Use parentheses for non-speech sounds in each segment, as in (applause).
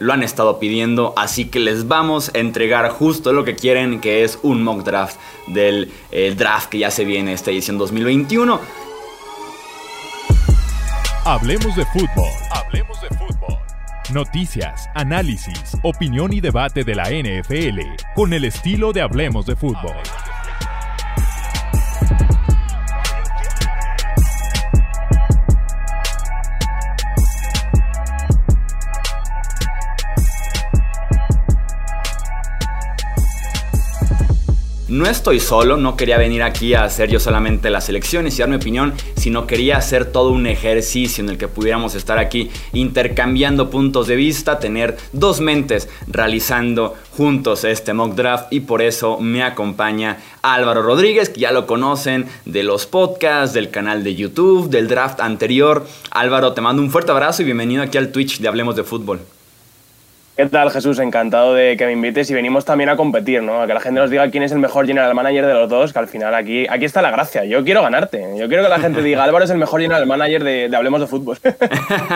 lo han estado pidiendo, así que les vamos a entregar justo lo que quieren, que es un mock draft del eh, draft que ya se viene esta edición 2021. Hablemos de fútbol. Hablemos de fútbol. Noticias, análisis, opinión y debate de la NFL con el estilo de Hablemos de fútbol. No estoy solo, no quería venir aquí a hacer yo solamente las elecciones y dar mi opinión, sino quería hacer todo un ejercicio en el que pudiéramos estar aquí intercambiando puntos de vista, tener dos mentes realizando juntos este mock draft y por eso me acompaña Álvaro Rodríguez, que ya lo conocen de los podcasts, del canal de YouTube, del draft anterior. Álvaro, te mando un fuerte abrazo y bienvenido aquí al Twitch de Hablemos de Fútbol. ¿Qué tal, Jesús? Encantado de que me invites y venimos también a competir, ¿no? A que la gente nos diga quién es el mejor general manager de los dos, que al final aquí, aquí está la gracia. Yo quiero ganarte. Yo quiero que la gente diga, Álvaro es el mejor general manager de, Hablemos de Fútbol.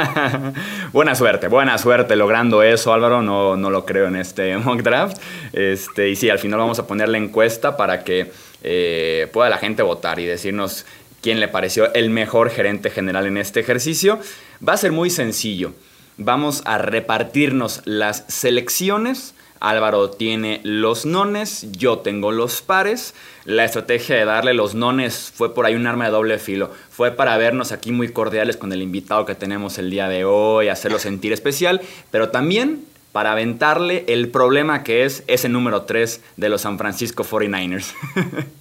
(laughs) buena suerte, buena suerte logrando eso, Álvaro. No, no lo creo en este (laughs) mock draft. Este, y sí, al final vamos a poner la encuesta para que eh, pueda la gente votar y decirnos quién le pareció el mejor gerente general en este ejercicio. Va a ser muy sencillo vamos a repartirnos las selecciones. Álvaro tiene los nones, yo tengo los pares. La estrategia de darle los nones fue por ahí un arma de doble filo. Fue para vernos aquí muy cordiales con el invitado que tenemos el día de hoy, hacerlo sentir especial, pero también para aventarle el problema que es ese número 3 de los San Francisco 49ers. (laughs)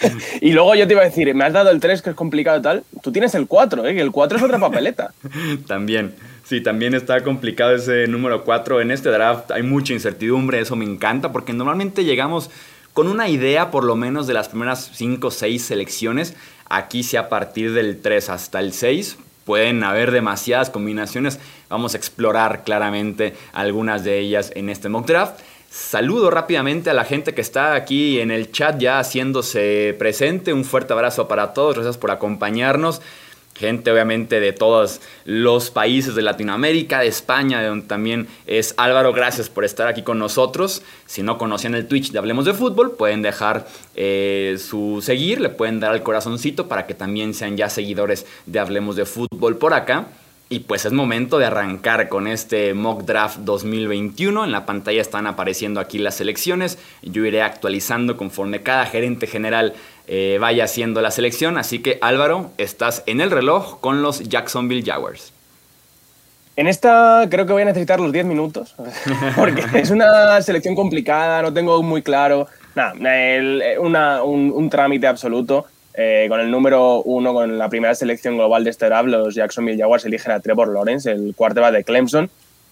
(laughs) y luego yo te iba a decir, me has dado el 3 que es complicado tal. Tú tienes el 4, ¿eh? el 4 es otra papeleta. (laughs) también. Sí, también está complicado ese número 4. En este draft hay mucha incertidumbre, eso me encanta, porque normalmente llegamos con una idea por lo menos de las primeras 5 o 6 selecciones. Aquí sí a partir del 3 hasta el 6 pueden haber demasiadas combinaciones. Vamos a explorar claramente algunas de ellas en este mock draft. Saludo rápidamente a la gente que está aquí en el chat ya haciéndose presente. Un fuerte abrazo para todos. Gracias por acompañarnos gente obviamente de todos los países de Latinoamérica, de España, de donde también es Álvaro, gracias por estar aquí con nosotros. Si no conocían el Twitch de Hablemos de Fútbol, pueden dejar eh, su seguir, le pueden dar al corazoncito para que también sean ya seguidores de Hablemos de Fútbol por acá. Y pues es momento de arrancar con este mock draft 2021. En la pantalla están apareciendo aquí las selecciones. Yo iré actualizando conforme cada gerente general eh, vaya haciendo la selección. Así que Álvaro, estás en el reloj con los Jacksonville Jaguars. En esta creo que voy a necesitar los 10 minutos, (laughs) porque es una selección complicada, no tengo muy claro. Nada, un, trámite absoluto. Eh, con el número uno, con la primera selección global de este draft, los Jacksonville Jaguars eligen a Trevor Lawrence, el quarterback de Clemson.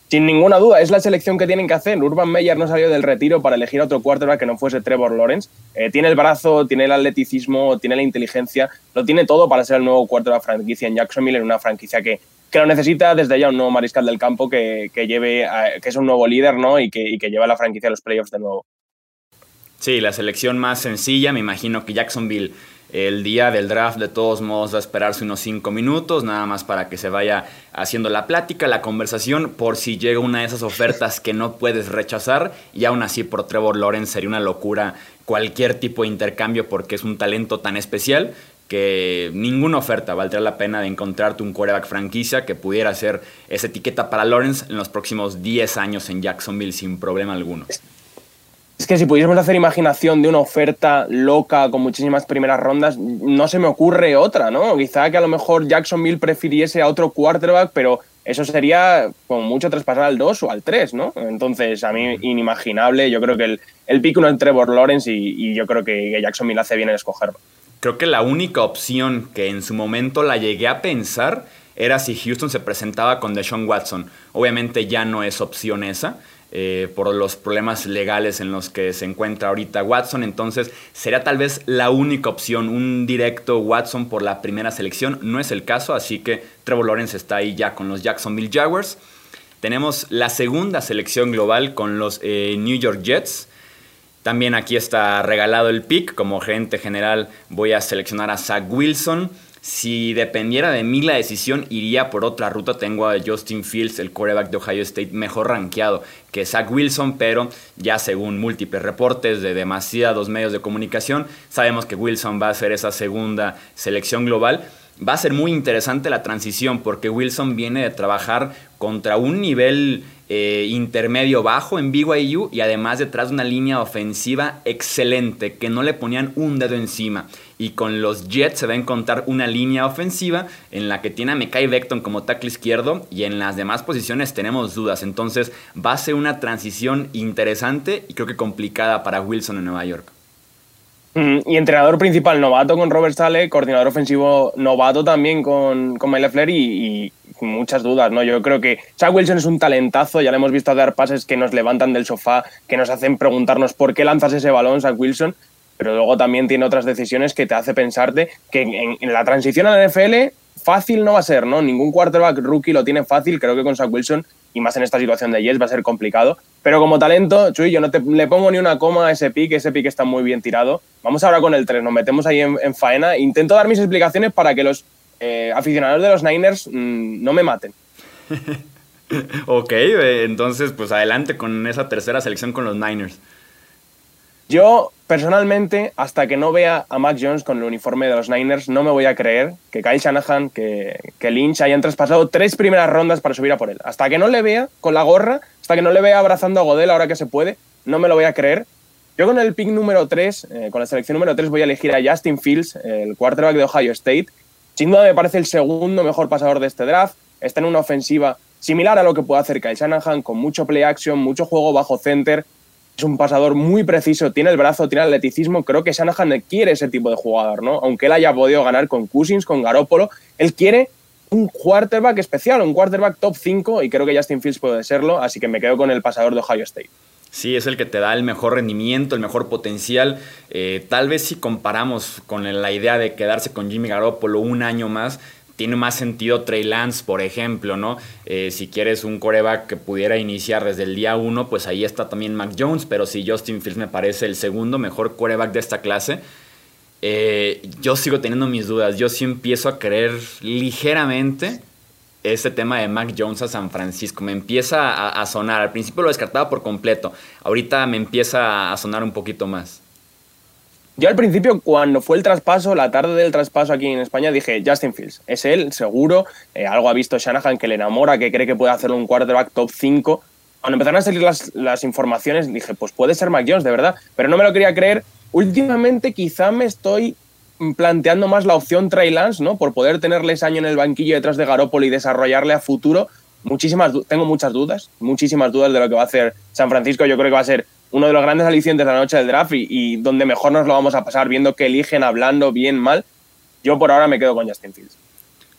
Sin ninguna duda, es la selección que tienen que hacer. Urban Meyer no salió del retiro para elegir a otro quarterback que no fuese Trevor Lawrence. Eh, tiene el brazo, tiene el atleticismo, tiene la inteligencia, lo tiene todo para ser el nuevo quarterback franquicia en Jacksonville, en una franquicia que, que lo necesita desde ya un nuevo mariscal del campo que, que lleve, que es un nuevo líder ¿no? y, que, y que lleva a la franquicia a los playoffs de nuevo. Sí, la selección más sencilla, me imagino que Jacksonville el día del draft de todos modos va a esperarse unos 5 minutos, nada más para que se vaya haciendo la plática, la conversación, por si llega una de esas ofertas que no puedes rechazar. Y aún así por Trevor Lawrence sería una locura cualquier tipo de intercambio porque es un talento tan especial que ninguna oferta valdría la pena de encontrarte un quarterback franquicia que pudiera ser esa etiqueta para Lawrence en los próximos 10 años en Jacksonville sin problema alguno. Es que si pudiésemos hacer imaginación de una oferta loca con muchísimas primeras rondas, no se me ocurre otra, ¿no? Quizá que a lo mejor Jacksonville prefiriese a otro quarterback, pero eso sería como mucho traspasar al 2 o al 3, ¿no? Entonces, a mí inimaginable. Yo creo que el, el pick uno es Trevor Lawrence y, yo creo que Jacksonville hace bien en escogerlo. Creo que la única opción que en su momento la llegué a pensar era si Houston se presentaba con Deshaun Watson. Obviamente ya no es opción esa. Eh, por los problemas legales en los que se encuentra ahorita Watson. Entonces sería tal vez la única opción, un directo Watson por la primera selección. No es el caso, así que Trevor Lawrence está ahí ya con los Jacksonville Jaguars. Tenemos la segunda selección global con los eh, New York Jets. También aquí está regalado el pick. Como gerente general voy a seleccionar a Zach Wilson. Si dependiera de mí la decisión, iría por otra ruta. Tengo a Justin Fields, el quarterback de Ohio State, mejor rankeado que Zach Wilson, pero ya según múltiples reportes de demasiados medios de comunicación, sabemos que Wilson va a ser esa segunda selección global. Va a ser muy interesante la transición porque Wilson viene de trabajar contra un nivel eh, intermedio bajo en BYU y además detrás de una línea ofensiva excelente que no le ponían un dedo encima. Y con los Jets se va a encontrar una línea ofensiva en la que tiene a Mekai Beckton como tackle izquierdo y en las demás posiciones tenemos dudas. Entonces va a ser una transición interesante y creo que complicada para Wilson en Nueva York. Y entrenador principal novato con Robert Sale, coordinador ofensivo novato también con, con Mike y, muchas dudas, ¿no? Yo creo que Chuck Wilson es un talentazo, ya le hemos visto dar pases que nos levantan del sofá, que nos hacen preguntarnos por qué lanzas ese balón, Chuck Wilson, pero luego también tiene otras decisiones que te hace pensarte que en, la transición a la NFL fácil no va a ser, ¿no? Ningún quarterback rookie lo tiene fácil, creo que con Chuck Wilson y más en esta situación de Jets va a ser complicado. Pero como talento, Chuy, yo no te, le pongo ni una coma a ese pick, ese pick está muy bien tirado. Vamos ahora con el 3, nos metemos ahí en, en faena. Intento dar mis explicaciones para que los eh, aficionados de los Niners mm, no me maten. (laughs) ok, eh, entonces pues adelante con esa tercera selección con los Niners. Yo, personalmente, hasta que no vea a Mac Jones con el uniforme de los Niners, no me voy a creer que Kyle Shanahan, que, Lynch hayan traspasado tres primeras rondas para subir a por él. Hasta que no le vea con la gorra, hasta que no le vea abrazando a Godel ahora que se puede, no me lo voy a creer. Yo con el pick número 3, eh, con la selección número 3, voy a elegir a Justin Fields, el quarterback de Ohio State, sin duda me parece el segundo mejor pasador de este draft. Está en una ofensiva similar a lo que puede hacer Kyle Shanahan, con mucho play action, mucho juego bajo center. Es un pasador muy preciso, tiene el brazo, tiene el atleticismo. Creo que Shanahan quiere ese tipo de jugador, ¿no? Aunque él haya podido ganar con Cousins, con Garoppolo, él quiere un quarterback especial, un quarterback top 5 y creo que Justin Fields puede serlo, así que me quedo con el pasador de Ohio State. Sí, es el que te da el mejor rendimiento, el mejor potencial. Eh, tal vez si comparamos con la idea de quedarse con Jimmy Garoppolo un año más, tiene más sentido Trey Lance, por ejemplo, ¿no? Eh, si quieres un coreback que pudiera iniciar desde el día uno, pues ahí está también Mac Jones, pero si Justin Fields me parece el segundo mejor coreback de esta clase, eh, yo sigo teniendo mis dudas. Yo sí empiezo a creer ligeramente este tema de Mac Jones a San Francisco. Me empieza a, sonar. Al principio lo descartaba por completo. Ahorita me empieza a sonar un poquito más. Yo al principio, cuando fue el traspaso, la tarde del traspaso aquí en España, dije Justin Fields. Es él, seguro. Eh, algo ha visto Shanahan que le enamora, que cree que puede hacer un quarterback top 5. Cuando empezaron a salir las, las informaciones, dije, pues puede ser Mac Jones, de verdad. Pero no me lo quería creer. Últimamente quizá me estoy planteando más la opción Trey Lance, ¿no? Por poder tenerle ese año en el banquillo detrás de Garoppolo y desarrollarle a futuro. Muchísimas, tengo muchas dudas, muchísimas dudas de lo que va a hacer San Francisco. Yo creo que va a ser uno de los grandes alicientes de la noche del draft y, donde mejor nos lo vamos a pasar viendo que eligen hablando bien, mal. Yo por ahora me quedo con Justin Fields.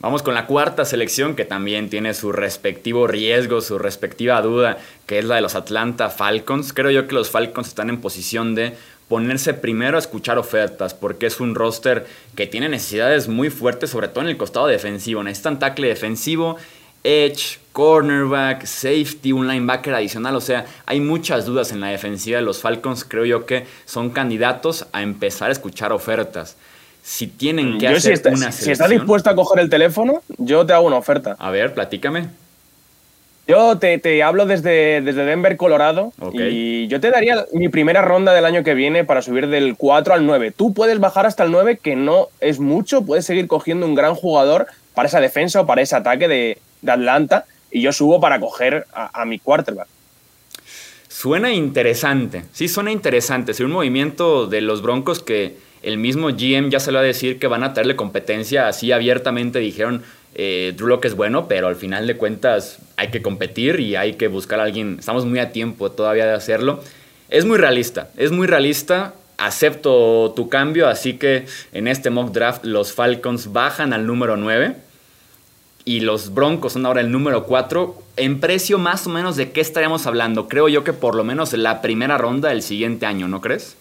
Vamos con la cuarta selección que también tiene su respectivo riesgo, su respectiva duda, que es la de los Atlanta Falcons. Creo yo que los Falcons están en posición de ponerse primero a escuchar ofertas, porque es un roster que tiene necesidades muy fuertes, sobre todo en el costado defensivo. Necesitan tackle defensivo, edge, cornerback, safety, un linebacker adicional. O sea, hay muchas dudas en la defensiva de los Falcons. Creo yo que son candidatos a empezar a escuchar ofertas. Si tienen que hacer si una Si está dispuesto a coger el teléfono, yo te hago una oferta. A ver, platícame. Yo te, hablo desde, desde, Denver, Colorado, y yo te daría mi primera ronda del año que viene para subir del 4 al 9. Tú puedes bajar hasta el 9, que no es mucho, puedes seguir cogiendo un gran jugador para esa defensa o para ese ataque de, Atlanta, y yo subo para coger a, mi quarterback. Suena interesante, sí suena interesante. Es un movimiento de los Broncos que el mismo GM ya se lo va a decir que van a traerle competencia, así abiertamente dijeron, eh, Drew Locke es bueno, pero al final de cuentas hay que competir y hay que buscar a alguien. Estamos muy a tiempo todavía de hacerlo. Es muy realista, es muy realista. Acepto tu cambio, así que en este mock draft los Falcons bajan al número 9 y los Broncos son ahora el número 4. En precio más o menos de qué estaríamos hablando. Creo yo que por lo menos la primera ronda del siguiente año, ¿no crees?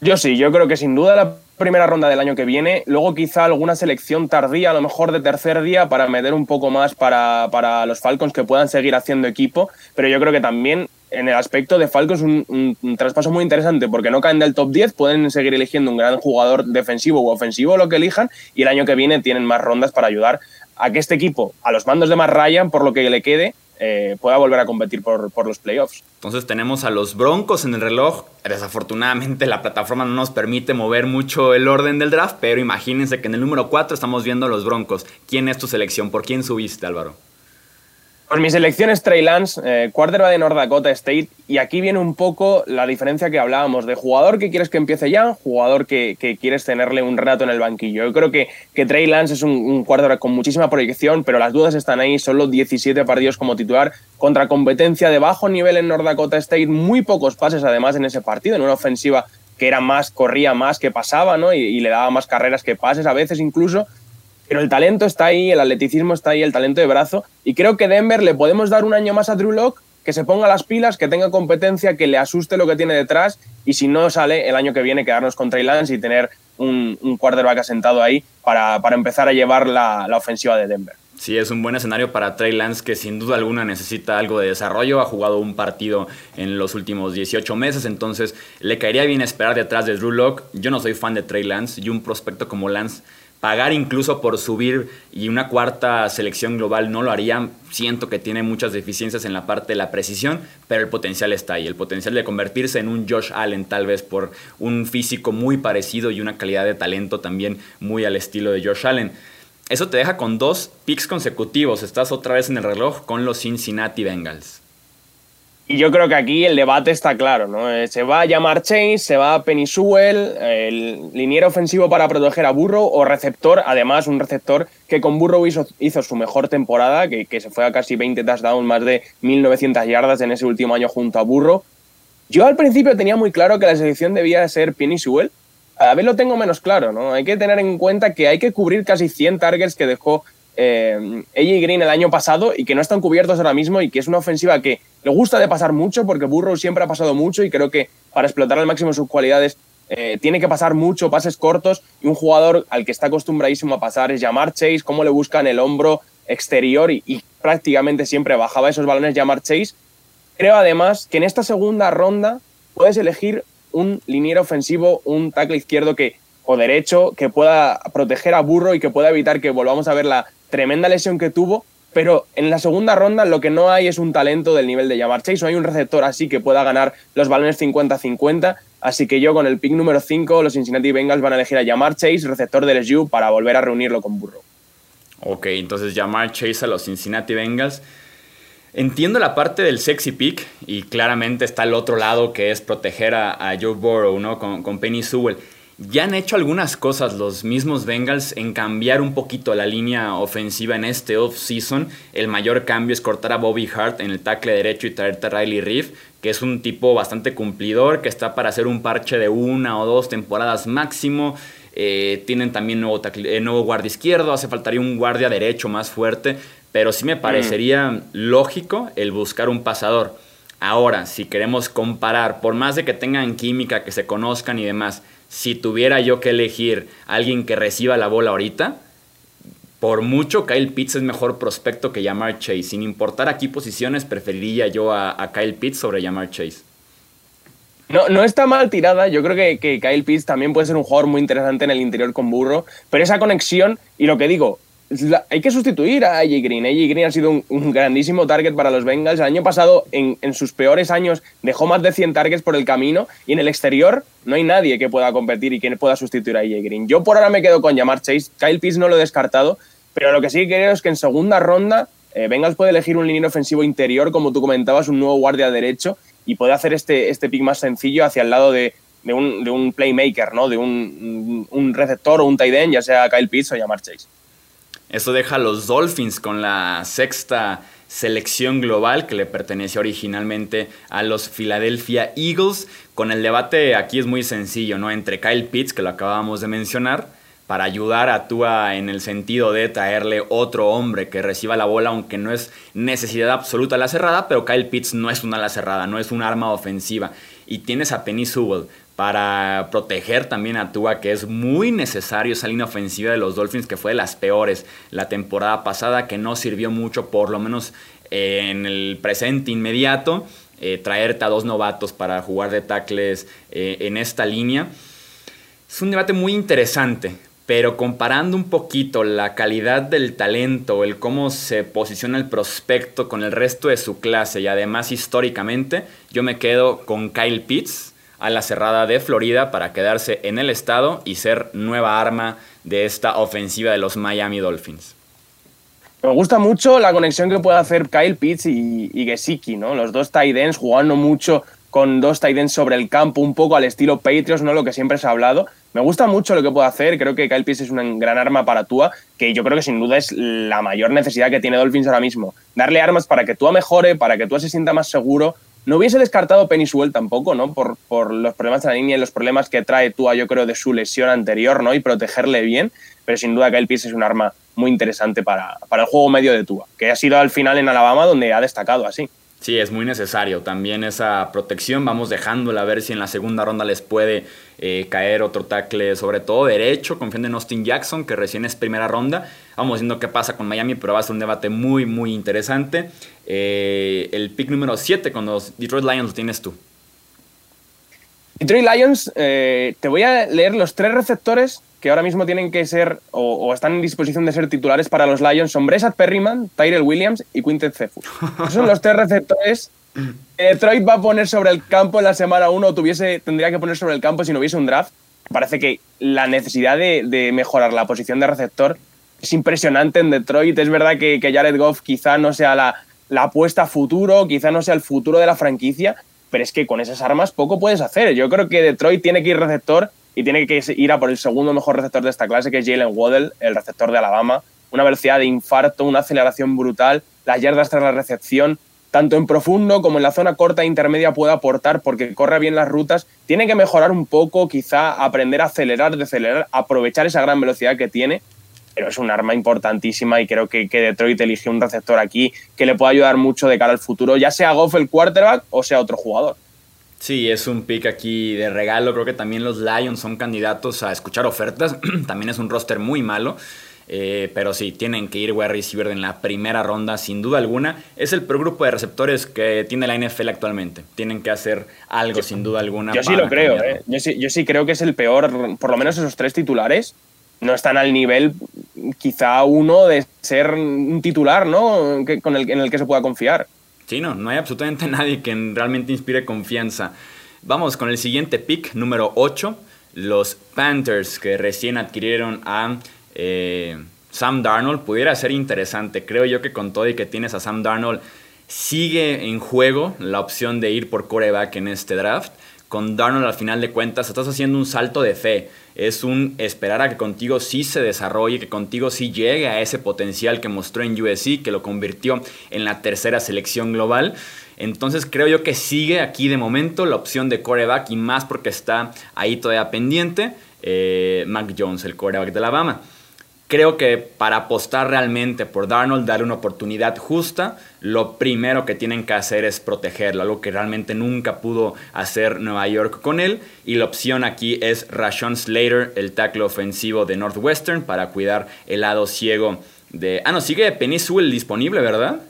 Yo sí, yo creo que sin duda la primera ronda del año que viene, luego quizá alguna selección tardía, a lo mejor de tercer día, para meter un poco más para, para los Falcons que puedan seguir haciendo equipo, pero yo creo que también en el aspecto de Falcons un, un, traspaso muy interesante porque no caen del top 10, pueden seguir eligiendo un gran jugador defensivo u ofensivo, lo que elijan, y el año que viene tienen más rondas para ayudar a que este equipo, a los mandos de más Ryan, por lo que le quede, eh, pueda volver a competir por, por, los playoffs. Entonces tenemos a los Broncos en el reloj. Desafortunadamente la plataforma no nos permite mover mucho el orden del draft, pero imagínense que en el número 4 estamos viendo a los Broncos. ¿Quién es tu selección? ¿Por quién subiste, Álvaro? Pues mi selección es Trey Lance, eh, de North Dakota State, y aquí viene un poco la diferencia que hablábamos de jugador que quieres que empiece ya, jugador que, quieres tenerle un rato en el banquillo. Yo creo que, que Trey Lance es un, un con muchísima proyección, pero las dudas están ahí, solo 17 partidos como titular, contra competencia de bajo nivel en North Dakota State, muy pocos pases además en ese partido, en una ofensiva que era más, corría más que pasaba, ¿no? y le daba más carreras que pases a veces incluso, pero el talento está ahí, el atleticismo está ahí, el talento de brazo. Y creo que Denver le podemos dar un año más a Drew Locke, que se ponga las pilas, que tenga competencia, que le asuste lo que tiene detrás. Y si no sale, el año que viene quedarnos con Trey Lance y tener un, un quarterback asentado ahí para, empezar a llevar la, ofensiva de Denver. Sí, es un buen escenario para Trey Lance que sin duda alguna necesita algo de desarrollo. Ha jugado un partido en los últimos 18 meses, entonces le caería bien esperar detrás de Drew Locke. Yo no soy fan de Trey Lance y un prospecto como Lance pagar incluso por subir y una cuarta selección global no lo harían. Siento que tiene muchas deficiencias en la parte de la precisión, pero el potencial está ahí. El potencial de convertirse en un Josh Allen tal vez por un físico muy parecido y una calidad de talento también muy al estilo de Josh Allen. Eso te deja con dos picks consecutivos. Estás otra vez en el reloj con los Cincinnati Bengals. Y yo creo que aquí el debate está claro, ¿no? Eh, se va a llamar Chase, se va a Penny Sewell, el liniero ofensivo para proteger a Burrow o receptor, además un receptor que con Burrow hizo, su mejor temporada, que, que, se fue a casi 20 touchdowns, más de 1.900 yardas en ese último año junto a Burrow. Yo al principio tenía muy claro que la selección debía ser Penny Sewell, a vez lo tengo menos claro, ¿no? Hay que tener en cuenta que hay que cubrir casi 100 targets que dejó eh, AJ Green el año pasado y que no están cubiertos ahora mismo y que es una ofensiva que le gusta de pasar mucho porque Burrow siempre ha pasado mucho y creo que para explotar al máximo sus cualidades eh, tiene que pasar mucho, pases cortos y un jugador al que está acostumbradísimo a pasar es llamar Chase, cómo le buscan el hombro exterior y, prácticamente siempre bajaba esos balones llamar Chase. Creo además que en esta segunda ronda puedes elegir un liniero ofensivo, un tackle izquierdo que o derecho que pueda proteger a Burro y que pueda evitar que volvamos a ver la tremenda lesión que tuvo, pero en la segunda ronda lo que no hay es un talento del nivel de Jamar Chase, no hay un receptor así que pueda ganar los balones 50-50, así que yo con el pick número 5 los Cincinnati Bengals van a elegir a Jamar Chase, receptor del SU, para volver a reunirlo con Burrow. Ok, entonces Jamar Chase a los Cincinnati Bengals. Entiendo la parte del sexy pick y claramente está el otro lado que es proteger a, Joe Burrow, ¿no? Con, con Penny Sewell. Ya han hecho algunas cosas los mismos Bengals en cambiar un poquito la línea ofensiva en este off-season. El mayor cambio es cortar a Bobby Hart en el tackle derecho y traerte a Riley Reef, que es un tipo bastante cumplidor, que está para hacer un parche de una o dos temporadas máximo. Eh, tienen también nuevo, eh, nuevo guardia izquierdo, hace faltaría un guardia derecho más fuerte, pero sí me mm. parecería lógico el buscar un pasador. Ahora, si queremos comparar, por más de que tengan química, que se conozcan y demás, si tuviera yo que elegir a alguien que reciba la bola ahorita, por mucho Kyle Pitts es mejor prospecto que Jamar Chase. Sin importar aquí posiciones, preferiría yo a, Kyle Pitts sobre Jamar Chase. No, no está mal tirada. Yo creo que, que Kyle Pitts también puede ser un jugador muy interesante en el interior con Burro. Pero esa conexión, y lo que digo, hay que sustituir a AJ Green. AJ Green ha sido un, grandísimo target para los Bengals. El año pasado, en, sus peores años, dejó más de 100 targets por el camino y en el exterior no hay nadie que pueda competir y que pueda sustituir a AJ Green. Yo por ahora me quedo con llamar Chase. Kyle Pitts no lo he descartado, pero lo que sí creo es que en segunda ronda eh, Bengals puede elegir un línea ofensivo interior, como tú comentabas, un nuevo guardia derecho y puede hacer este, este pick más sencillo hacia el lado de, un, playmaker, ¿no? de un, un receptor o un tight end, ya sea Kyle Pitts o llamar Chase. Eso deja a los Dolphins con la sexta selección global que le pertenece originalmente a los Philadelphia Eagles. Con el debate aquí es muy sencillo, ¿no? Entre Kyle Pitts, que lo acabamos de mencionar, para ayudar a Tua en el sentido de traerle otro hombre que reciba la bola, aunque no es necesidad absoluta la cerrada, pero Kyle Pitts no es una ala cerrada, no es un arma ofensiva. Y tienes a Penny Sewell, para proteger también a Tua, que es muy necesario esa línea ofensiva de los Dolphins, que fue de las peores la temporada pasada, que no sirvió mucho, por lo menos en el presente inmediato. eh, traerte a dos novatos para jugar de tackles eh, en esta línea. Es un debate muy interesante, pero comparando un poquito la calidad del talento, el cómo se posiciona el prospecto con el resto de su clase y además históricamente, yo me quedo con Kyle Pitts a la cerrada de Florida para quedarse en el estado y ser nueva arma de esta ofensiva de los Miami Dolphins. Me gusta mucho la conexión que puede hacer Kyle Pitts y, y Gesicki, ¿no? Los dos tight ends jugando mucho con dos tight ends sobre el campo, un poco al estilo Patriots, ¿no? Lo que siempre se ha hablado. Me gusta mucho lo que puede hacer. Creo que Kyle Pitts es una gran arma para Tua, que yo creo que sin duda es la mayor necesidad que tiene Dolphins ahora mismo. Darle armas para que Tua mejore, para que Tua se sienta más seguro. No hubiese descartado Penny Sewell tampoco, ¿no? Por, por los problemas de la línea y los problemas que trae Tua, yo creo, de su lesión anterior, ¿no? Y protegerle bien. Pero sin duda Kyle Pitts es un arma muy interesante para, para el juego medio de Tua, que ha sido al final en Alabama donde ha destacado así. Sí, es muy necesario también esa protección. Vamos dejándola a ver si en la segunda ronda les puede eh, caer otro tackle, sobre todo derecho, confiando en Austin Jackson, que recién es primera ronda. Vamos viendo qué pasa con Miami, pero va a ser un debate muy, muy interesante. Eh, el pick número 7 con los Detroit Lions lo tienes tú. Detroit Lions, eh, te voy a leer los tres receptores que ahora mismo tienen que ser o, están en disposición de ser titulares para los Lions son Bresat Perryman, Tyrell Williams y Quintet Cephus. Esos son los tres receptores que Detroit va a poner sobre el campo en la semana 1 tuviese, tendría que poner sobre el campo si no hubiese un draft. Parece que la necesidad de, mejorar la posición de receptor es impresionante en Detroit. Es verdad que, Jared Goff quizá no sea la, la apuesta futuro, quizá no sea el futuro de la franquicia, pero es que con esas armas poco puedes hacer. Yo creo que Detroit tiene que ir receptor y tiene que ir a por el segundo mejor receptor de esta clase, que es Jalen Waddell, el receptor de Alabama. Una velocidad de infarto, una aceleración brutal, las yardas tras la recepción, tanto en profundo como en la zona corta e intermedia puede aportar porque corre bien las rutas. Tiene que mejorar un poco, quizá aprender a acelerar, decelerar, aprovechar esa gran velocidad que tiene. Pero es un arma importantísima y creo que, que Detroit eligió un receptor aquí que le puede ayudar mucho de cara al futuro, ya sea Goff el quarterback o sea otro jugador. Sí, es un pick aquí de regalo. Creo que también los Lions son candidatos a escuchar ofertas. (clears throat) también es un roster muy malo. Eh, pero sí, tienen que ir wide receiver en la primera ronda, sin duda alguna. Es el peor grupo de receptores que tiene la NFL actualmente. Tienen que hacer algo, sin duda alguna. Yo sí lo creo, ¿eh? yo, sí, yo sí creo que es el peor, por lo menos esos tres titulares no están al nivel, quizá uno, de ser un titular, ¿no? con el, en el que se pueda confiar. Sí, no, no hay absolutamente (laughs) nadie que realmente inspire confianza. Vamos con el siguiente pick, número 8. Los Panthers que recién adquirieron a eh, Sam Darnold. Pudiera ser interesante. Creo yo que con todo y que tienes a Sam Darnold, sigue en juego la opción de ir por coreback en este draft con Darnold al final de cuentas estás haciendo un salto de fe. Es un esperar a que contigo sí se desarrolle, que contigo sí llegue a ese potencial que mostró en USC, que lo convirtió en la tercera selección global. Entonces creo yo que sigue aquí de momento la opción de coreback y más porque está ahí todavía pendiente eh, Mac Jones, el coreback de Alabama. Creo que para apostar realmente por Darnold, darle una oportunidad justa, lo primero que tienen que hacer es protegerlo, algo que realmente nunca pudo hacer Nueva York con él. Y la opción aquí es Rashon Slater, el tackle ofensivo de Northwestern, para cuidar el lado ciego de... Ah, no, sigue Penny disponible, ¿verdad?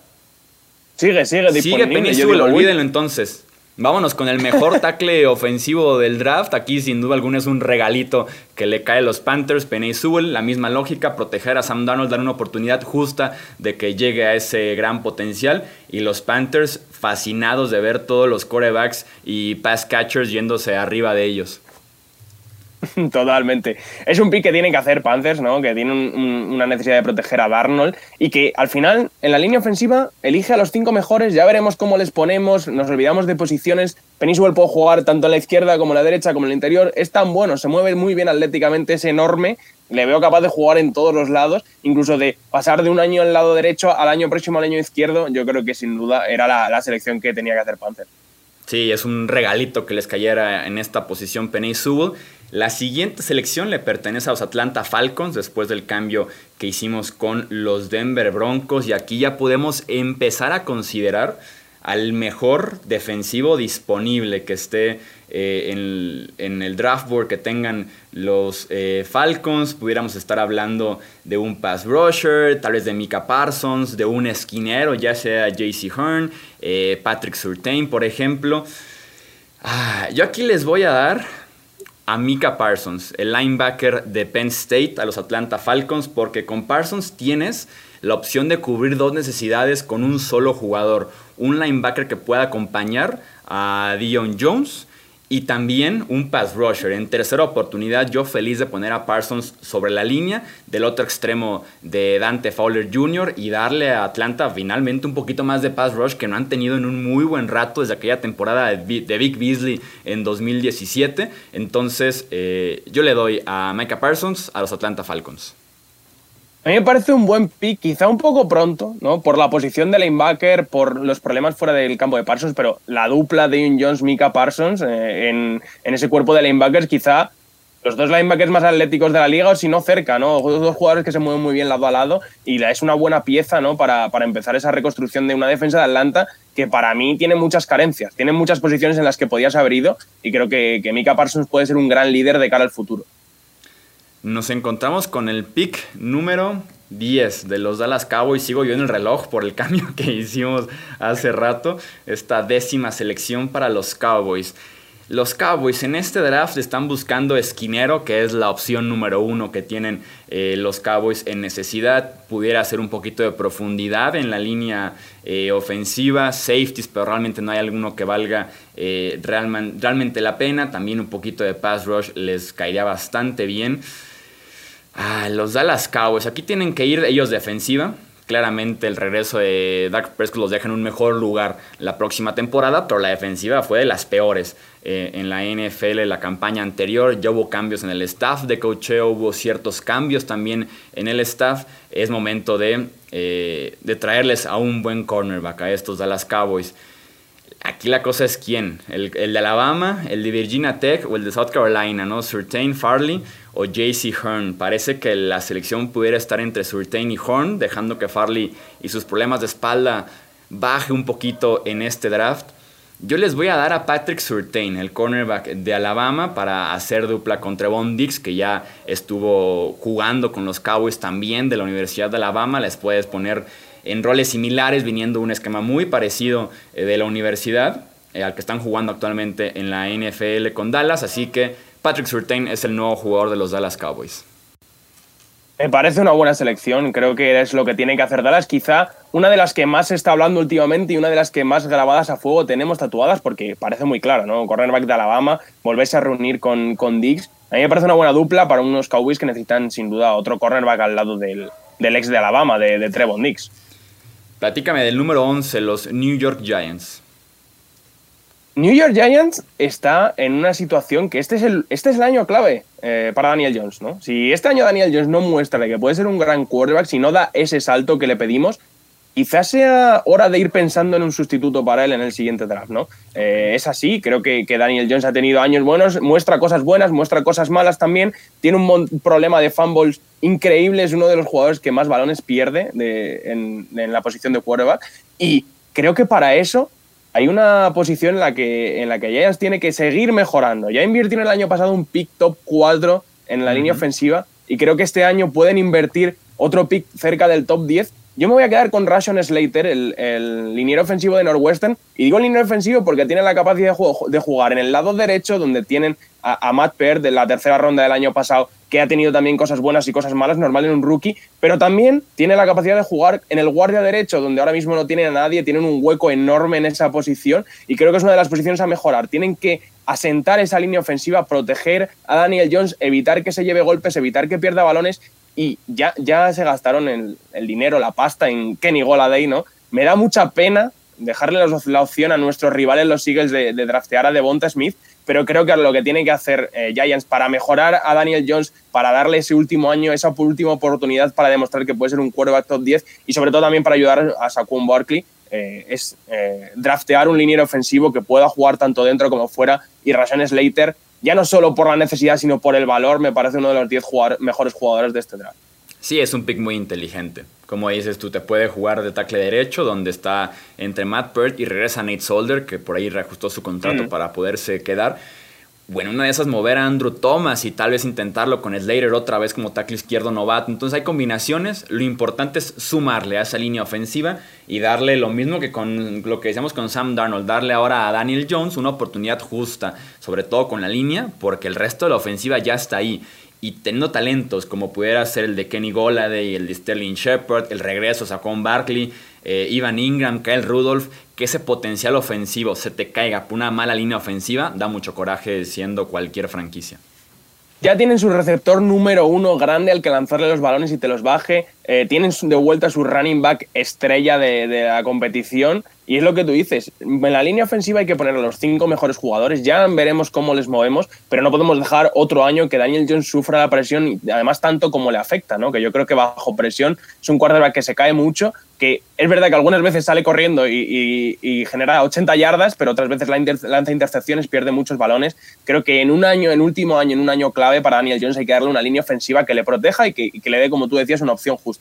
Sigue, sigue disponible. Sigue Penny olvídenlo entonces. Vámonos con el mejor tackle (laughs) ofensivo del draft. Aquí sin duda alguna es un regalito que le cae a los Panthers. Penny Sewell, la misma lógica, proteger a Sam Darnold, dar una oportunidad justa de que llegue a ese gran potencial. Y los Panthers fascinados de ver todos los corebacks y pass catchers yéndose arriba de ellos. (laughs) Totalmente. Es un pick que tienen que hacer Panthers, ¿no? Que tienen una necesidad de proteger a Darnold y que al final, en la línea ofensiva, elige a los cinco mejores. Ya veremos cómo les ponemos. Nos olvidamos de posiciones. Península puede jugar tanto en la izquierda como en la derecha como en el interior. Es tan bueno, se mueve muy bien atléticamente, es enorme. Le veo capaz de jugar en todos los lados, incluso de pasar de un año al lado derecho al año próximo al año izquierdo. Yo creo que sin duda era la, selección que tenía que hacer Panthers. Sí, es un regalito que les cayera en esta posición Penny Sewell. La siguiente selección le pertenece a los Atlanta Falcons después del cambio que hicimos con los Denver Broncos y aquí ya podemos empezar a considerar al mejor defensivo disponible que esté eh, en, el draft board que tengan los eh, Falcons. Pudiéramos estar hablando de un pass rusher, tal vez de Mika Parsons, de un esquinero, ya sea JC Hearn, eh, Patrick Surtain, por ejemplo. Ah, yo aquí les voy a dar a Mika Parsons, el linebacker de Penn State, a los Atlanta Falcons, porque con Parsons tienes la opción de cubrir dos necesidades con un solo jugador. Un linebacker que pueda acompañar a Dion Jones y también un pass rusher. En tercera oportunidad, yo feliz de poner a Parsons sobre la línea del otro extremo de Dante Fowler Jr. y darle a Atlanta finalmente un poquito más de pass rush que no han tenido en un muy buen rato desde aquella temporada de Vic Beasley en 2017. Entonces, eh, yo le doy a Micah Parsons a los Atlanta Falcons. A mí me parece un buen pick, quizá un poco pronto, ¿no? Por la posición de linebacker, por los problemas fuera del campo de Parsons, pero la dupla de un Jones, Mika Parsons, eh, en, ese cuerpo de linebackers, quizá los dos linebackers más atléticos de la liga, o si no cerca, ¿no? Dos jugadores que se mueven muy bien lado a lado y es una buena pieza, ¿no? Para, para empezar esa reconstrucción de una defensa de Atlanta que para mí tiene muchas carencias, tiene muchas posiciones en las que podías haber ido y creo que, que Mika Parsons puede ser un gran líder de cara al futuro. Nos encontramos con el pick número 10 de los Dallas Cowboys. Sigo yo en el reloj por el (laughs) cambio que hicimos hace rato. Esta décima selección para los Cowboys. Los Cowboys en este draft están buscando esquinero, que es la opción número uno que tienen eh, los Cowboys en necesidad. Pudiera hacer un poquito de profundidad en la línea eh, ofensiva, safeties, pero realmente no hay alguno que valga eh, realmente la pena. También un poquito de pass rush les caería bastante bien. Ah, los Dallas Cowboys. Aquí tienen que ir ellos defensiva. Claramente el regreso de Dak Prescott los deja en un mejor lugar la próxima temporada, pero la defensiva fue de las peores eh, en la NFL la campaña anterior. Ya hubo cambios en el staff de cocheo, hubo ciertos cambios también en el staff. Es momento de, eh, de traerles a un buen cornerback a estos Dallas Cowboys. Aquí la cosa es quién, el, de Alabama, el de Virginia Tech o el de South Carolina, ¿no? Surtain, Farley o JC Hearn. Parece que la selección pudiera estar entre Surtain y Horn, dejando que Farley y sus problemas de espalda baje un poquito en este draft. Yo les voy a dar a Patrick Surtain, el cornerback de Alabama, para hacer dupla con Trevon Dix, que ya estuvo jugando con los Cowboys también de la Universidad de Alabama. Les puedes poner en roles similares, viniendo un esquema muy parecido eh, de la universidad, eh, al que están jugando actualmente en la NFL con Dallas, así que Patrick Surtain es el nuevo jugador de los Dallas Cowboys. Me parece una buena selección, creo que es lo que tiene que hacer Dallas, quizá una de las que más se está hablando últimamente y una de las que más grabadas a fuego tenemos tatuadas, porque parece muy claro, ¿no? Cornerback de Alabama, volverse a reunir con, con Diggs. A mí me parece una buena dupla para unos Cowboys que necesitan sin duda otro cornerback al lado del, ex de Alabama, de, de Trevon Diggs. Platícame del número 11, los New York Giants. New York Giants está en una situación que este es el, este es el año clave eh, para Daniel Jones, ¿no? Si este año Daniel Jones no muestra que puede ser un gran quarterback, si no da ese salto que le pedimos, quizás sea hora de ir pensando en un sustituto para él en el siguiente draft, ¿no? Eh, es así, creo que, que, Daniel Jones ha tenido años buenos, muestra cosas buenas, muestra cosas malas también, tiene un problema de fumbles increíble, es uno de los jugadores que más balones pierde en, la posición de quarterback y creo que para eso hay una posición en la que, en la que Giants tiene que seguir mejorando. Ya invirtieron el año pasado un pick top 4 en la línea ofensiva y creo que este año pueden invertir otro pick cerca del top 10 yo me voy a quedar con Ration Slater, el, el liniero ofensivo de Northwestern. Y digo liniero ofensivo porque tiene la capacidad de, jugar en el lado derecho, donde tienen a, Matt Peart de la tercera ronda del año pasado, que ha tenido también cosas buenas y cosas malas, normal en un rookie. Pero también tiene la capacidad de jugar en el guardia derecho, donde ahora mismo no tienen a nadie, tienen un hueco enorme en esa posición. Y creo que es una de las posiciones a mejorar. Tienen que asentar esa línea ofensiva, proteger a Daniel Jones, evitar que se lleve golpes, evitar que pierda balones y ya, ya se gastaron el, dinero, la pasta en Kenny Goladay, ¿no? Me da mucha pena dejarle la opción a nuestros rivales, los Eagles, de, draftear a Devonta Smith, pero creo que lo que tiene que hacer eh, Giants para mejorar a Daniel Jones, para darle ese último año, esa última oportunidad para demostrar que puede ser un quarterback top 10 y sobre todo también para ayudar a Saquon Barkley, eh, es eh, draftear un liniero ofensivo que pueda jugar tanto dentro como fuera y Rashan Slater ya no solo por la necesidad, sino por el valor, me parece uno de los 10 mejores jugadores de este draft. Sí, es un pick muy inteligente. Como dices, tú te puedes jugar de tackle derecho, donde está entre Matt Peart y regresa Nate Solder, que por ahí reajustó su contrato para poderse quedar bueno, una de esas mover a Andrew Thomas y tal vez intentarlo con Slater otra vez como tackle izquierdo novato. Entonces hay combinaciones. Lo importante es sumarle a esa línea ofensiva y darle lo mismo que con lo que decíamos con Sam Darnold, darle ahora a Daniel Jones una oportunidad justa, sobre todo con la línea, porque el resto de la ofensiva ya está ahí. Y teniendo talentos como pudiera ser el de Kenny Golladay, el de Sterling Shepard, el regreso Saquon Barkley, eh, Ivan Ingram, Kyle Rudolph, que ese potencial ofensivo se te caiga por una mala línea ofensiva, da mucho coraje siendo cualquier franquicia. Ya tienen su receptor número uno grande al que lanzarle los balones y te los baje. Eh, tienen de vuelta su running back estrella de, de, la competición. Y es lo que tú dices. En la línea ofensiva hay que poner a los cinco mejores jugadores. Ya veremos cómo les movemos, pero no podemos dejar otro año que Daniel Jones sufra la presión, además tanto como le afecta, ¿no? Que yo creo que bajo presión es un quarterback que se cae mucho, que es verdad que algunas veces sale corriendo y, genera 80 yardas, pero otras veces lanza intercepciones, pierde muchos balones. Creo que en un año, en último año, en un año clave para Daniel Jones hay que darle una línea ofensiva que le proteja y que, y que le dé, como tú decías, una opción justa.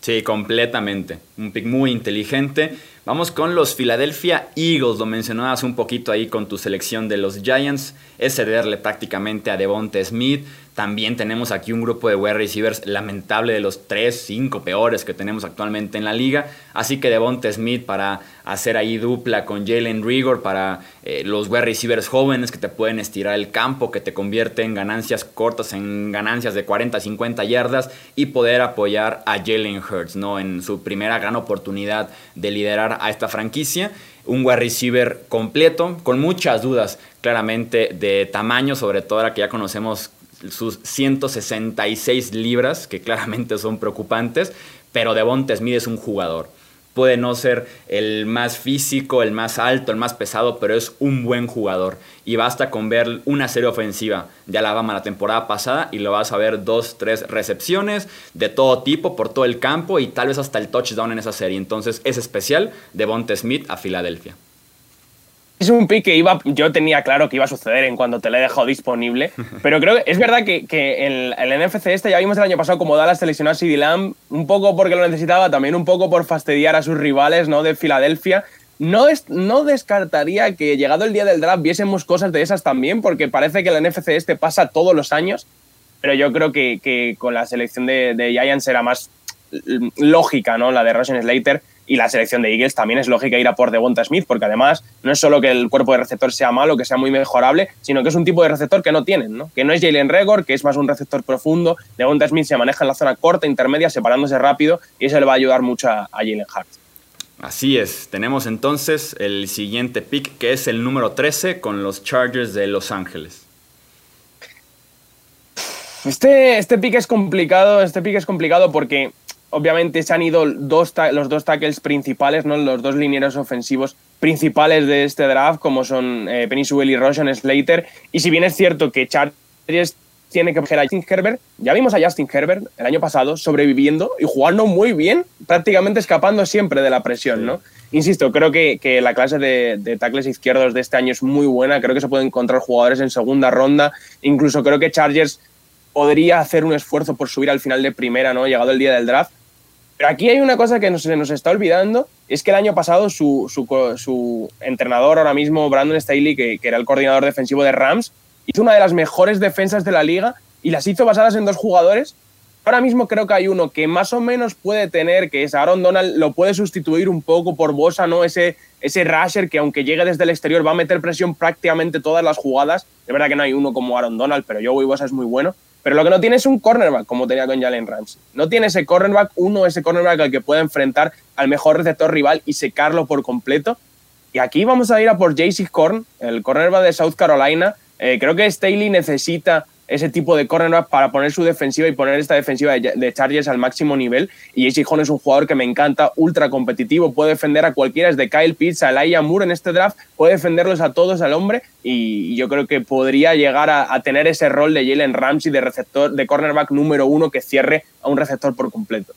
Sí, completamente. Un pick muy inteligente. Vamos con los Philadelphia Eagles. Lo mencionabas un poquito ahí con tu selección de los Giants. Es cederle prácticamente a Devonta Smith. También tenemos aquí un grupo de wide receivers lamentable de los 3, 5 peores que tenemos actualmente en la liga. Así que Devonta Smith para hacer ahí dupla con Jalen Rigor para eh, los wide receivers jóvenes que te pueden estirar el campo, que te convierte en ganancias cortas, en ganancias de 40, 50 yardas y poder apoyar a Jalen Hurts ¿no? en su primera gran oportunidad de liderar a esta franquicia un wide receiver completo, con muchas dudas claramente de tamaño, sobre todo ahora que ya conocemos sus 166 libras, que claramente son preocupantes, pero Devonta Smith es un jugador. Puede no ser el más físico, el más alto, el más pesado, pero es un buen jugador. Y basta con ver una serie ofensiva de Alabama la temporada pasada y lo vas a ver dos, tres recepciones de todo tipo por todo el campo y tal vez hasta el touchdown en esa serie. Entonces es especial Devonta Smith a Filadelfia. Es un pick que iba, yo tenía claro que iba a suceder en cuando te lo he dejado disponible, (laughs) pero creo que es verdad que, que el, el, NFC este ya vimos el año pasado como Dallas seleccionó a CD Lamb, un poco porque lo necesitaba, también un poco por fastidiar a sus rivales ¿no? de Filadelfia. No, es, no descartaría que llegado el día del draft viésemos cosas de esas también, porque parece que el NFC este pasa todos los años, pero yo creo que, que con la selección de, de Giants era más lógica, ¿no? La de Roshan Slater y la selección de Eagles también es lógica ir a por Devonta Smith, porque además no es solo que el cuerpo de receptor sea malo, que sea muy mejorable, sino que es un tipo de receptor que no tienen, ¿no? que no es Jalen Regor, que es más un receptor profundo. Devonta Smith se maneja en la zona corta, intermedia, separándose rápido, y eso le va a ayudar mucho a, Jalen Hart. Así es, tenemos entonces el siguiente pick, que es el número 13 con los Chargers de Los Ángeles. Este, este pick es complicado, este pick es complicado porque obviamente se han ido dos los dos tackles principales, ¿no? los dos linieros ofensivos principales de este draft, como son eh, Penny y Roshan Slater. Y si bien es cierto que Chargers tiene que coger a Justin Herbert, ya vimos a Justin Herbert el año pasado sobreviviendo y jugando muy bien, prácticamente escapando siempre de la presión, ¿no? Insisto, creo que, que la clase de, de, tackles izquierdos de este año es muy buena, creo que se pueden encontrar jugadores en segunda ronda, incluso creo que Chargers podría hacer un esfuerzo por subir al final de primera, ¿no? Llegado el día del draft, pero aquí hay una cosa que se nos está olvidando, es que el año pasado su, su, entrenador ahora mismo, Brandon Staley, que, que, era el coordinador defensivo de Rams, hizo una de las mejores defensas de la liga y las hizo basadas en dos jugadores. Ahora mismo creo que hay uno que más o menos puede tener, que es Aaron Donald, lo puede sustituir un poco por Bosa, ¿no? Ese, ese rusher que aunque llegue desde el exterior va a meter presión prácticamente todas las jugadas. De verdad que no hay uno como Aaron Donald, pero Joey Bosa es muy bueno. Pero lo que no tiene es un cornerback, como tenía con Jalen Ramsey. No tiene ese cornerback, uno, ese cornerback al que pueda enfrentar al mejor receptor rival y secarlo por completo. Y aquí vamos a ir a por JC Corn, el cornerback de South Carolina. Eh, creo que Staley necesita ese tipo de cornerback para poner su defensiva y poner esta defensiva de, Chargers al máximo nivel. Y Horn es un jugador que me encanta, ultra competitivo, puede defender a cualquiera, de Kyle Pitts a Laia Moore en este draft, puede defenderlos a todos al hombre y yo creo que podría llegar a, tener ese rol de Jalen Ramsey de receptor, de cornerback número uno que cierre a un receptor por completo.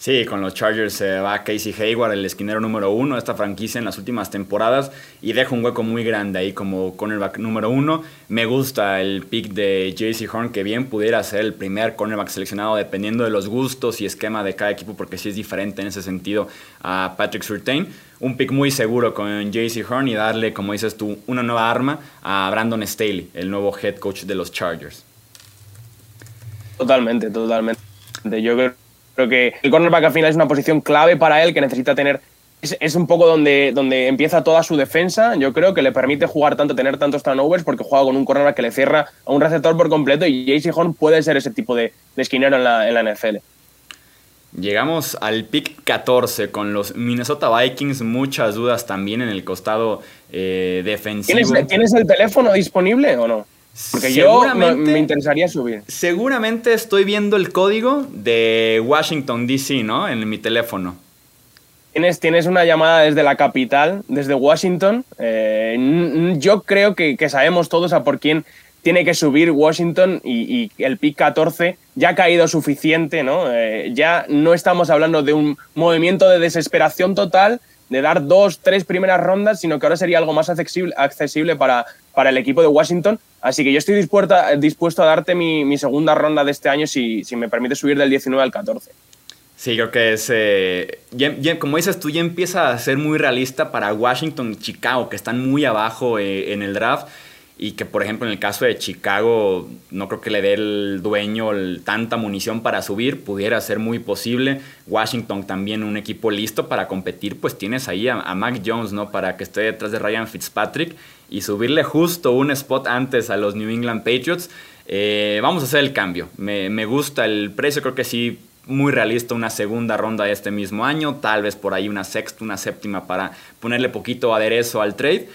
Sí, con los Chargers se va Casey Hayward, el esquinero número uno de esta franquicia en las últimas temporadas y deja un hueco muy grande ahí como cornerback número uno. Me gusta el pick de JC Horn, que bien pudiera ser el primer cornerback seleccionado dependiendo de los gustos y esquema de cada equipo, porque sí es diferente en ese sentido a Patrick Surtain. Un pick muy seguro con JC Horn y darle, como dices tú, una nueva arma a Brandon Staley, el nuevo head coach de los Chargers. Totalmente, totalmente. Yo creo Creo que el cornerback al final es una posición clave para él que necesita tener. Es, un poco donde, donde empieza toda su defensa. Yo creo que le permite jugar tanto, tener tantos turnovers, porque juega con un cornerback que le cierra a un receptor por completo. Y JC Horn puede ser ese tipo de, de esquinero en la, en la NFL. Llegamos al pick 14 con los Minnesota Vikings. Muchas dudas también en el costado eh, defensivo. ¿Tienes, ¿Tienes el teléfono disponible o no? Porque yo me, interesaría subir. Seguramente estoy viendo el código de Washington, D.C., ¿no? En mi teléfono. Tienes, tienes una llamada desde la capital, desde Washington. Eh, yo creo que, sabemos todos a por quién tiene que subir Washington y, el pick 14 ya ha caído suficiente, ¿no? Eh, ya no estamos hablando de un movimiento de desesperación total, de dar dos, tres primeras rondas, sino que ahora sería algo más accesible, accesible para, para el equipo de Washington. Así que yo estoy dispuesto a, darte mi, segunda ronda de este año si, me permite subir del 19 al 14. Sí, creo que es, eh, como dices tú, ya empieza a ser muy realista para Washington y Chicago, que están muy abajo eh, en el draft y que por ejemplo en el caso de Chicago no creo que le dé el dueño tanta munición para subir, pudiera ser muy posible. Washington también un equipo listo para competir, pues tienes ahí a, Mac Jones, ¿no? Para que esté detrás de Ryan Fitzpatrick y subirle justo un spot antes a los New England Patriots. Eh, vamos a hacer el cambio. Me, me gusta el precio, creo que sí muy realista una segunda ronda de este mismo año, tal vez por ahí una sexta, una séptima para ponerle poquito aderezo al trade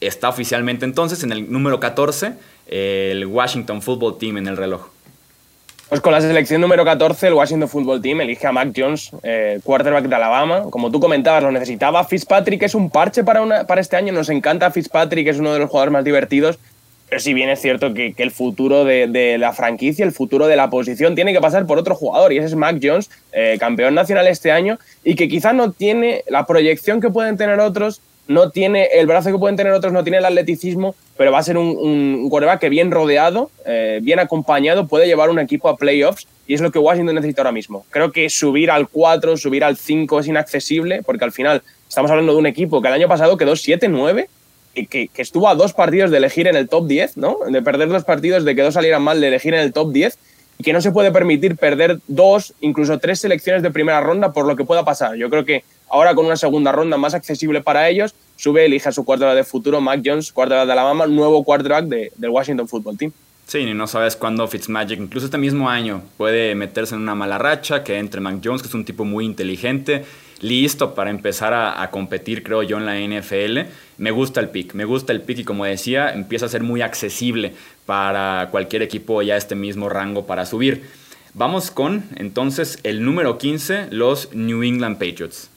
está oficialmente entonces en el número 14 el Washington Football Team en el reloj. Pues con la selección número 14, el Washington Football Team elige a Mac Jones, eh, quarterback de Alabama. Como tú comentabas, lo necesitaba. Fitzpatrick es un parche para, una, para este año. Nos encanta Fitzpatrick, es uno de los jugadores más divertidos. Pero si bien es cierto que, el futuro de, la franquicia, el futuro de la posición, tiene que pasar por otro jugador. Y ese es Mac Jones, eh, campeón nacional este año. Y que quizás no tiene la proyección que pueden tener otros no tiene el brazo que pueden tener otros, no tiene el atleticismo, pero va a ser un, un que bien rodeado, eh, bien acompañado, puede llevar un equipo a playoffs y es lo que Washington necesita ahora mismo. Creo que subir al 4, subir al 5 es inaccesible porque al final estamos hablando de un equipo que el año pasado quedó 7-9 y que, que, estuvo a dos partidos de elegir en el top 10, ¿no? De perder dos partidos, de que dos salieran mal, de elegir en el top 10 y que no se puede permitir perder dos, incluso tres selecciones de primera ronda por lo que pueda pasar. Yo creo que ahora con una segunda ronda más accesible para ellos, sube, elige a su quarterback de futuro, Mac Jones, quarterback de Alabama, nuevo quarterback de, del Washington Football Team. Sí, y no sabes cuándo Fitzmagic, incluso este mismo año, puede meterse en una mala racha, que entre Mac Jones, que es un tipo muy inteligente, listo para empezar a, competir, creo yo, en la NFL. Me gusta el pick, me gusta el pick y como decía, empieza a ser muy accesible para cualquier equipo ya este mismo rango para subir. Vamos con entonces el número 15, los New England Patriots.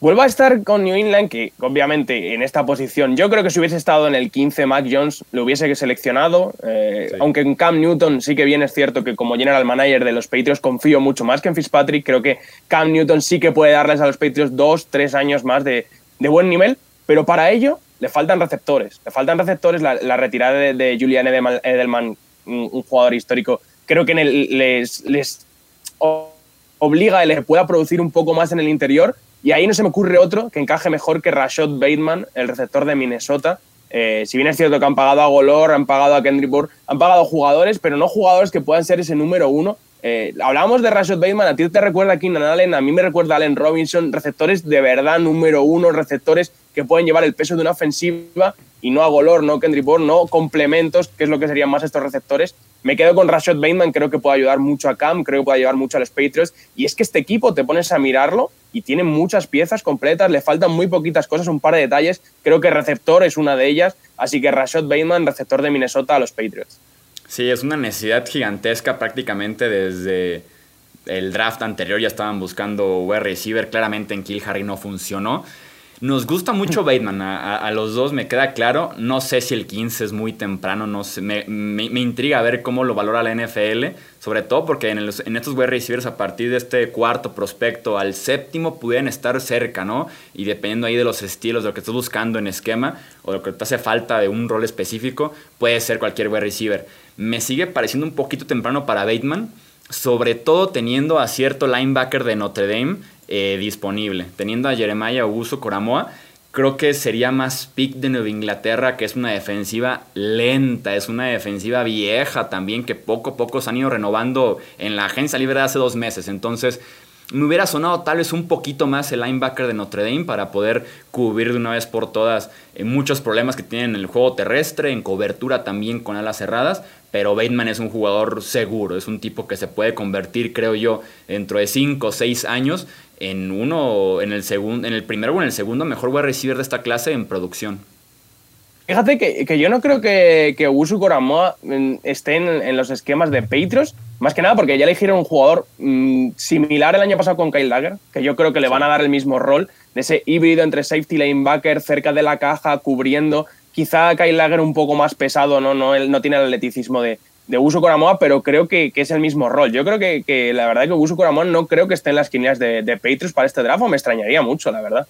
Vuelvo a estar con New England, que obviamente en esta posición, yo creo que si hubiese estado en el 15, Mac Jones lo hubiese seleccionado. Eh, aunque en Cam Newton sí que bien es cierto que como general manager de los Patriots confío mucho más que en Fitzpatrick. Creo que Cam Newton sí que puede darles a los Patriots dos, tres años más de, buen nivel, pero para ello le faltan receptores. Le faltan receptores. La, retirada de, Julian Edelman, un, jugador histórico, creo que les, les obliga a que pueda producir un poco más en el interior y ahí no se me ocurre otro que encaje mejor que Rashad Bateman, el receptor de Minnesota. Eh, si bien es cierto que han pagado a Golor, han pagado a Kendrick Bourne, han pagado jugadores, pero no jugadores que puedan ser ese número uno. Eh, hablábamos de Rashad Bateman, a ti te recuerda a Keenan Allen, a mí me recuerda a Allen Robinson, receptores de verdad número uno, receptores que pueden llevar el peso de una ofensiva y no a Golor, no Kendrick Bourne, no complementos, que es lo que serían más estos receptores. Me quedo con Rashad Bateman, creo que puede ayudar mucho a Cam, creo que puede ayudar mucho a los Patriots. Y es que este equipo te pones a mirarlo y tiene muchas piezas completas, le faltan muy poquitas cosas, un par de detalles. Creo que receptor es una de ellas, así que Rashad Bateman, receptor de Minnesota a los Patriots. Sí, es una necesidad gigantesca prácticamente desde el draft anterior ya estaban buscando wide receiver, claramente en Kill Harry no funcionó. Nos gusta mucho Bateman, a, los dos me queda claro. No sé si el 15 es muy temprano, no sé, me, me, intriga ver cómo lo valora la NFL, sobre todo porque en, en estos wide receivers a partir de este cuarto prospecto al séptimo pudieran estar cerca, ¿no? Y dependiendo ahí de los estilos, de lo que estás buscando en esquema o lo que te hace falta de un rol específico, puede ser cualquier wide receiver. Me sigue pareciendo un poquito temprano para Bateman, sobre todo teniendo a cierto linebacker de Notre Dame eh, disponible. Teniendo a Jeremiah Augusto Coramoa, creo que sería más pick de Nueva Inglaterra, que es una defensiva lenta, es una defensiva vieja también, que poco a poco se han ido renovando en la agencia libre de hace dos meses. Entonces, me hubiera sonado tal vez un poquito más el linebacker de Notre Dame para poder cubrir de una vez por todas eh, muchos problemas que tienen en el juego terrestre, en cobertura también con alas cerradas, pero Bateman es un jugador seguro, es un tipo que se puede convertir, creo yo, dentro de 5 o 6 años en uno, en el, segundo, en el primero o en el segundo mejor wide receiver de esta clase en producción. Fíjate que, yo no creo que, que Usu Koramoa mm, esté en, los esquemas de Patriots, más que nada porque ya eligieron un jugador mm, similar el año pasado con Kyle Dagger, que yo creo que le van a dar el mismo rol, de ese híbrido entre safety linebacker, cerca de la caja, cubriendo. Quizá Kyle Dagger un poco más pesado, no, no, él no tiene el atleticismo de, de Uso Coramoa, pero creo que, es el mismo rol. Yo creo que, la verdad que Uso Coramoa no creo que esté en las quinielas de, de Patriots para este draft, o me extrañaría mucho, la verdad.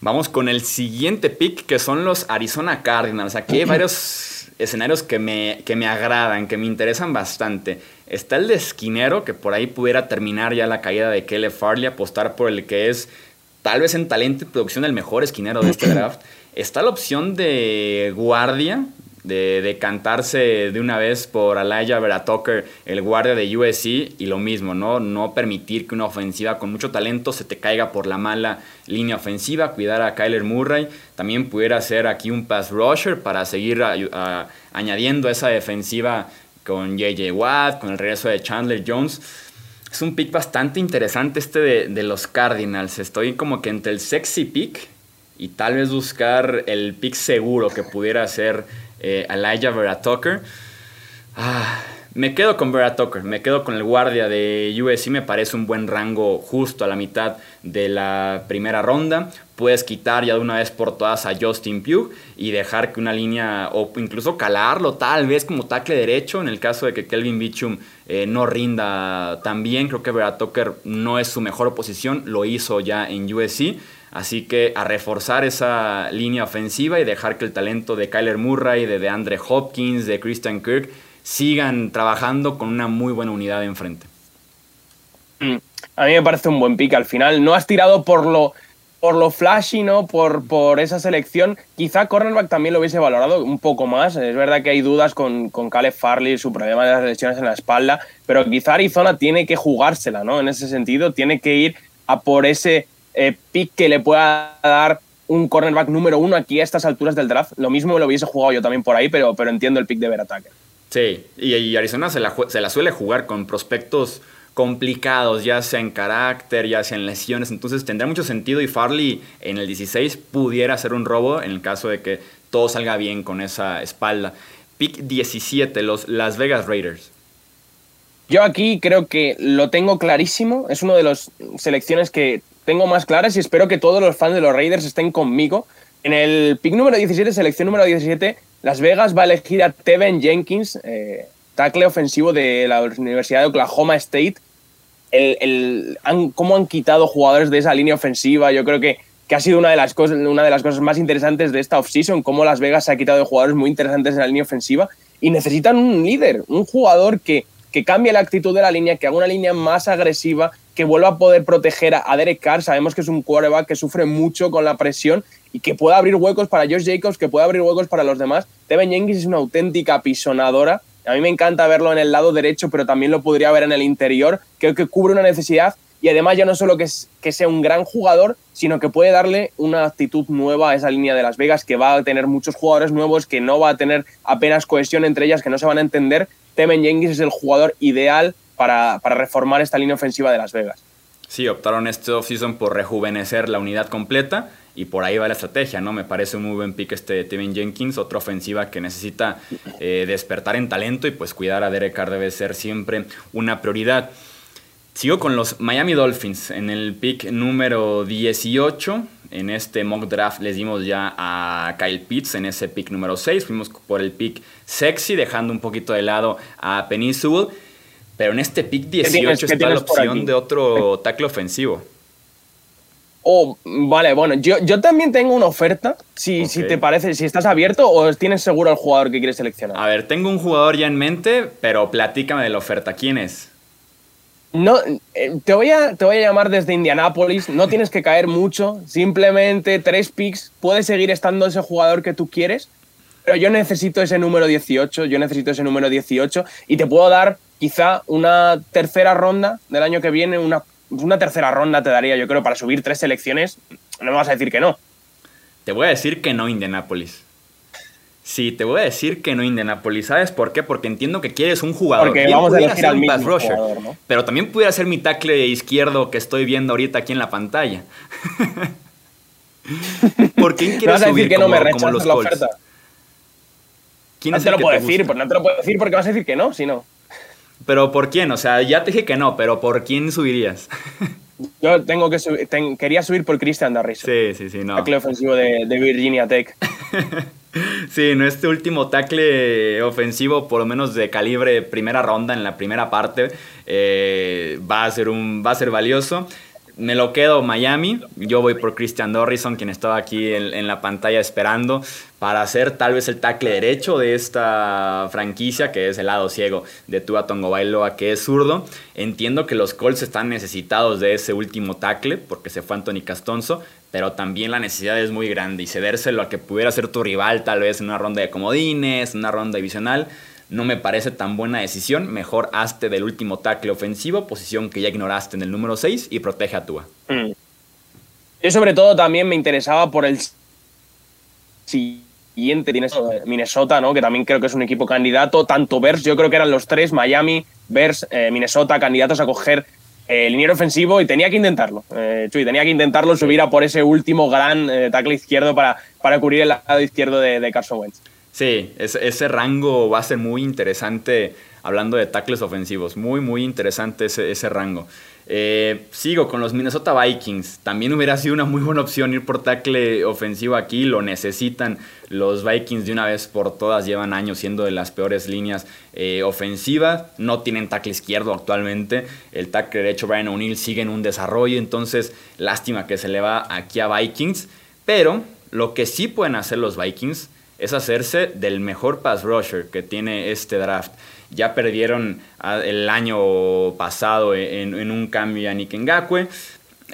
Vamos con el siguiente pick, que son los Arizona Cardinals. Aquí hay varios escenarios que me, que me agradan, que me interesan bastante. Está el de esquinero, que por ahí pudiera terminar ya la caída de Kelly Farley, apostar por el que es, tal vez en talento y producción, el mejor esquinero de este (clears throat) draft. Está la opción de guardia, de decantarse de una vez por Elijah Vera el guardia de USC, y lo mismo, ¿no? No permitir que una ofensiva con mucho talento se te caiga por la mala línea ofensiva, cuidar a Kyler Murray, también pudiera ser aquí un pass rusher para seguir añadiendo esa defensiva con JJ Watt, con el regreso de Chandler Jones. Es un pick bastante interesante este de, de los Cardinals. Estoy como que entre el sexy pick y tal vez buscar el pick seguro que pudiera ser eh, Elijah Vera Tucker. Ah, me quedo con Vera Tucker, me quedo con el guardia de USC, me parece un buen rango justo a la mitad de la primera ronda. Puedes quitar ya de una vez por todas a Justin Pugh y dejar que una línea, o incluso calarlo tal vez como tackle derecho en el caso de que Kelvin Bichum eh, no rinda tan bien. Creo que Vera Tucker no es su mejor posición, lo hizo ya en USC. Así que a reforzar esa línea ofensiva y dejar que el talento de Kyler Murray, de DeAndre Hopkins, de Christian Kirk sigan trabajando con una muy buena unidad enfrente. Mm, a mí me parece un buen pick. Al final no has tirado por lo, por lo flashy, ¿no? Por, por esa selección. Quizá cornerback también lo hubiese valorado un poco más. Es verdad que hay dudas con, con Caleb Farley, su problema de las lesiones en la espalda, pero quizá Arizona tiene que jugársela, ¿no? En ese sentido, tiene que ir a por ese eh, pick que le pueda dar un cornerback número uno aquí a estas alturas del draft. Lo mismo lo hubiese jugado yo también por ahí, pero, pero entiendo el pick de Verataker. Sí, y, Arizona se la, se la suele jugar con prospectos complicados, ya sea en carácter, ya sea en lesiones, entonces tendrá mucho sentido y Farley en el 16 pudiera hacer un robo en el caso de que todo salga bien con esa espalda. Pick 17, los Las Vegas Raiders. Yo aquí creo que lo tengo clarísimo, es una de las selecciones que tengo más claras y espero que todos los fans de los Raiders estén conmigo. En el pick número 17, selección número 17, Las Vegas va a elegir a Tevin Jenkins, eh, tackle ofensivo de la Universidad de Oklahoma State. El, cómo han quitado jugadores de esa línea ofensiva, yo creo que, que ha sido una de, las cosas, una de las cosas más interesantes de esta offseason, cómo Las Vegas se ha quitado de jugadores muy interesantes en la línea ofensiva y necesitan un líder, un jugador que, que cambie la actitud de la línea, que haga una línea más agresiva, que vuelva a poder proteger a Derek Carr. Sabemos que es un quarterback que sufre mucho con la presión y que pueda abrir huecos para Josh Jacobs, que pueda abrir huecos para los demás. Tevin Jenkins es una auténtica pisonadora. A mí me encanta verlo en el lado derecho, pero también lo podría ver en el interior. Creo que cubre una necesidad y además ya no solo que, que sea un gran jugador, sino que puede darle una actitud nueva a esa línea de Las Vegas, que va a tener muchos jugadores nuevos, que no va a tener apenas cohesión entre ellas, que no se van a entender. Tevin Jenkins es el jugador ideal para, reformar esta línea ofensiva de Las Vegas. Sí, optaron este offseason por rejuvenecer la unidad completa y por ahí va la estrategia, ¿no? Me parece un muy buen pick este de Tevin Jenkins, otra ofensiva que necesita eh, despertar en talento y pues cuidar a Derek Carr debe ser siempre una prioridad. Sigo con los Miami Dolphins en el pick número 18. En este mock draft les dimos ya a Kyle Pitts en ese pick número 6. Fuimos por el pick sexy, dejando un poquito de lado a Peninsula. Pero en este pick 18 está la opción de otro tackle ofensivo. Oh, vale, bueno, yo, yo también tengo una oferta. Si, si te parece, si estás abierto o tienes seguro el jugador que quieres seleccionar. A ver, tengo un jugador ya en mente, pero platícame de la oferta. ¿Quién es? No, eh, te, voy a, te voy a llamar desde Indianápolis. No tienes que caer mucho. Simplemente tres picks. Puede seguir estando ese jugador que tú quieres. Pero yo necesito ese número 18. Yo necesito ese número 18. Y te puedo dar quizá una tercera ronda del año que viene, una una tercera ronda te daría, yo creo, para subir tres selecciones. No me vas a decir que no. Te voy a decir que no, Indianapolis. Sí, te voy a decir que no, Indianapolis. ¿Sabes por qué? Porque entiendo que quieres un jugador. Porque vamos a elegir al mismo jugador, ¿no? Pero también pudiera ser mi tackle izquierdo que estoy viendo ahorita aquí en la pantalla. (laughs) ¿Por quién quieres subir que no me rechazas la oferta? ¿Quién no te lo puedo decir, pues no te lo puedo decir porque vas a decir que no, si no. Pero ¿por quién? O sea, ya te dije que no, pero ¿por quién subirías? (laughs) Yo tengo que subir, quería subir por Christian Darris. Sí, sí, sí, no. Tackle ofensivo de, Virginia Tech. (laughs) sí, no este último tackle ofensivo, por lo menos de calibre primera ronda en la primera parte, eh, va, a ser un, va a ser valioso. Me lo quedo Miami. Yo voy por Christian Dorrison, quien estaba aquí en, la pantalla esperando para ser tal vez el tackle derecho de esta franquicia, que es el lado ciego de Tua Tongo Bailoa, que es zurdo. Entiendo que los Colts están necesitados de ese último tackle, porque se fue Anthony Castonzo, pero también la necesidad es muy grande y cedérselo a que pudiera ser tu rival tal vez en una ronda de comodines, una ronda divisional no me parece tan buena decisión. Mejor hazte del último tackle ofensivo, posición que ya ignoraste en el número 6 y protege a Tua. Mm. Yo sobre todo también me interesaba por el siguiente, tienes Minnesota, ¿no? que también creo que es un equipo candidato, tanto Bears, yo creo que eran los tres, Miami, Bears, eh, Minnesota, candidatos a coger el liniero ofensivo y tenía que intentarlo. Eh, Chuy, tenía que intentarlo, subir a por ese último gran eh, tackle izquierdo para, para cubrir el lado izquierdo de, de Carson Wentz. Sí, ese, rango va a ser muy interesante hablando de tackles ofensivos. Muy, muy interesante ese, rango. Eh, sigo con los Minnesota Vikings. También hubiera sido una muy buena opción ir por tackle ofensivo aquí. Lo necesitan los Vikings de una vez por todas. Llevan años siendo de las peores líneas eh, ofensivas. No tienen tackle izquierdo actualmente. El tackle derecho Brian O'Neill sigue en un desarrollo. Entonces, lástima que se le va aquí a Vikings. Pero lo que sí pueden hacer los Vikings es hacerse del mejor pass rusher que tiene este draft. Ya perdieron el año pasado en, un cambio a Nick Ngakwe.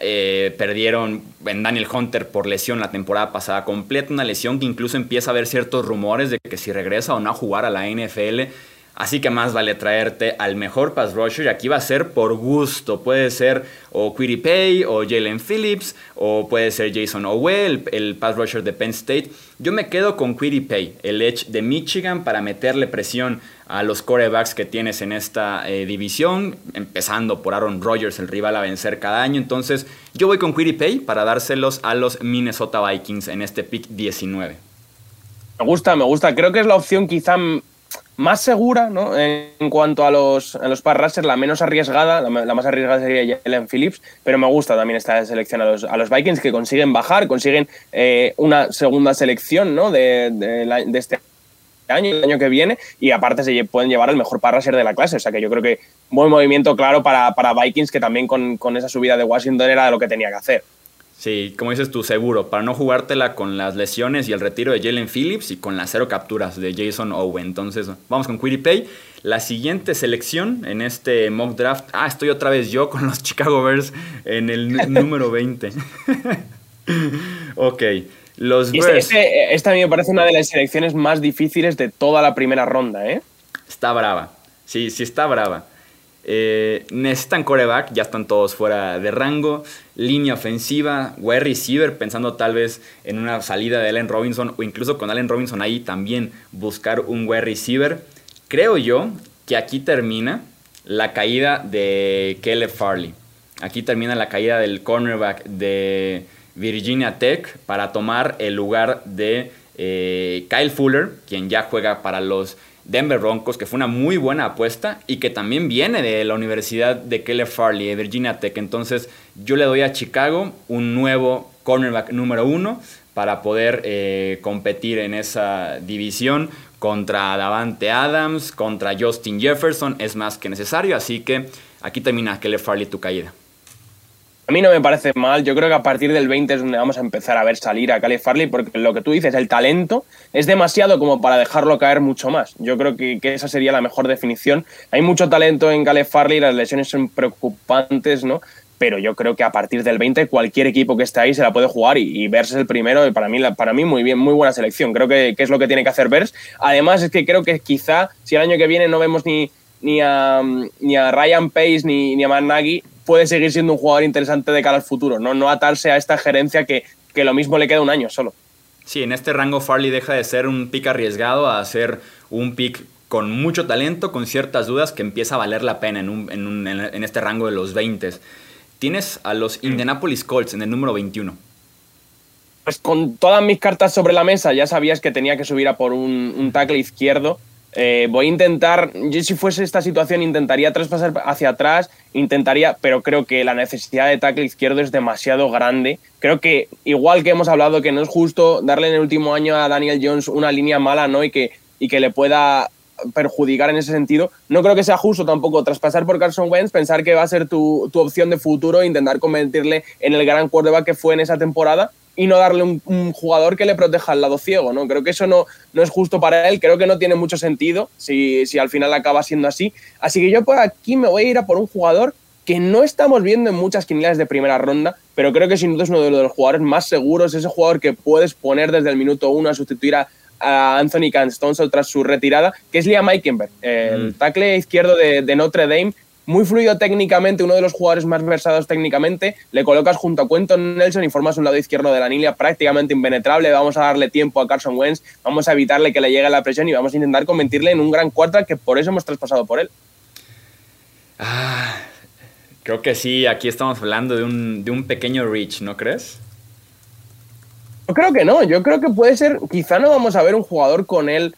Eh, perdieron en Daniel Hunter por lesión la temporada pasada completa, una lesión que incluso empieza a haber ciertos rumores de que si regresa o no a jugar a la NFL Así que más vale traerte al mejor pass rusher y aquí va a ser por gusto. Puede ser o Pay o Jalen Phillips o puede ser Jason Owell, el, pass rusher de Penn State. Yo me quedo con Pay, el edge de Michigan para meterle presión a los corebacks que tienes en esta eh, división, empezando por Aaron Rodgers, el rival a vencer cada año. Entonces yo voy con Pay para dárselos a los Minnesota Vikings en este pick 19. Me gusta, me gusta. Creo que es la opción quizá más segura, ¿no? En cuanto a los, a los pass la menos arriesgada, la, más arriesgada sería Jalen Phillips, pero me gusta también esta selección a los, a los Vikings que consiguen bajar, consiguen eh, una segunda selección, ¿no? De, de, este año, el año que viene, y aparte se pueden llevar al mejor pass de la clase, o sea que yo creo que buen movimiento claro para, para Vikings que también con, con esa subida de Washington era lo que tenía que hacer. Sí, como dices tú, seguro, para no jugártela con las lesiones y el retiro de Jalen Phillips y con las cero capturas de Jason Owen. Entonces, vamos con Pay. La siguiente selección en este mock draft. Ah, estoy otra vez yo con los (laughs) Chicago Bears en el número 20. (laughs) ok. Los este, Bears. Este, esta a mí me parece una de las selecciones más difíciles de toda la primera ronda, ¿eh? Está brava. Sí, sí está brava. Eh, necesitan coreback, ya están todos fuera de rango. Línea ofensiva, wide receiver, pensando tal vez en una salida de Allen Robinson o incluso con Allen Robinson ahí también buscar un wide receiver. Creo yo que aquí termina la caída de Caleb Farley. Aquí termina la caída del cornerback de Virginia Tech para tomar el lugar de eh, Kyle Fuller, quien ya juega para los Denver Broncos, que fue una muy buena apuesta y que también viene de la Universidad de Keller Farley, de Virginia Tech. Entonces, Yo le doy a Chicago un nuevo cornerback número uno para poder eh, competir en esa división contra Davante Adams, contra Justin Jefferson, es más que necesario, así que aquí termina Kelly Farley tu caída. A mí no me parece mal. Yo creo que a partir del 20 es donde vamos a empezar a ver salir a Caleb Farley, porque lo que tú dices, el talento es demasiado como para dejarlo caer mucho más. Yo creo que, esa sería la mejor definición. Hay mucho talento en Caleb Farley, las lesiones son preocupantes, ¿no? Pero yo creo que a partir del 20 cualquier equipo que esté ahí se la puede jugar y, verse el primero, para mí, para mí muy bien, muy buena selección. Creo que, es lo que tiene que hacer Vers. Además es que creo que quizá si el año que viene no vemos ni, ni a, ni a Ryan Pace ni, ni a Matt Nagy, puede seguir siendo un jugador interesante de cara al futuro, no, no atarse a esta gerencia que, que lo mismo le queda un año solo. Sí, en este rango Farley deja de ser un pick arriesgado a ser un pick con mucho talento, con ciertas dudas, que empieza a valer la pena en, un, en, un, en este rango de los 20. Tienes a los mm. Indianapolis Colts en el número 21. Pues con todas mis cartas sobre la mesa ya sabías que tenía que subir a por un, un tackle izquierdo eh, voy a intentar, yo si fuese esta situación intentaría traspasar hacia atrás, intentaría, pero creo que la necesidad de tackle izquierdo es demasiado grande. Creo que igual que hemos hablado que no es justo darle en el último año a Daniel Jones una línea mala, ¿no? Y que, y que le pueda perjudicar en ese sentido. No creo que sea justo tampoco traspasar por Carson Wentz, pensar que va a ser tu, tu opción de futuro, e intentar convertirle en el gran quarterback que fue en esa temporada y no darle un, jugador que le proteja al lado ciego, ¿no? Creo que eso no, no es justo para él, creo que no tiene mucho sentido si, si al final acaba siendo así. Así que yo por aquí me voy a ir a por un jugador que no estamos viendo en muchas quinielas de primera ronda, pero creo que sin duda es uno de los jugadores más seguros, ese jugador que puedes poner desde el minuto uno a sustituir a, Anthony Canstonzo tras su retirada, que es Liam Eikenberg, el mm. tackle izquierdo de, de Notre Dame, muy fluido técnicamente, uno de los jugadores más versados técnicamente, le colocas junto a Quentin Nelson y formas un lado izquierdo de la línea prácticamente impenetrable, vamos a darle tiempo a Carson Wentz, vamos a evitarle que le llegue la presión y vamos a intentar convertirle en un gran cuarta que por eso hemos traspasado por él. Ah, creo que sí, aquí estamos hablando de un, de un pequeño reach, ¿no crees? Yo creo que no, yo creo que puede ser, quizá no vamos a ver un jugador con él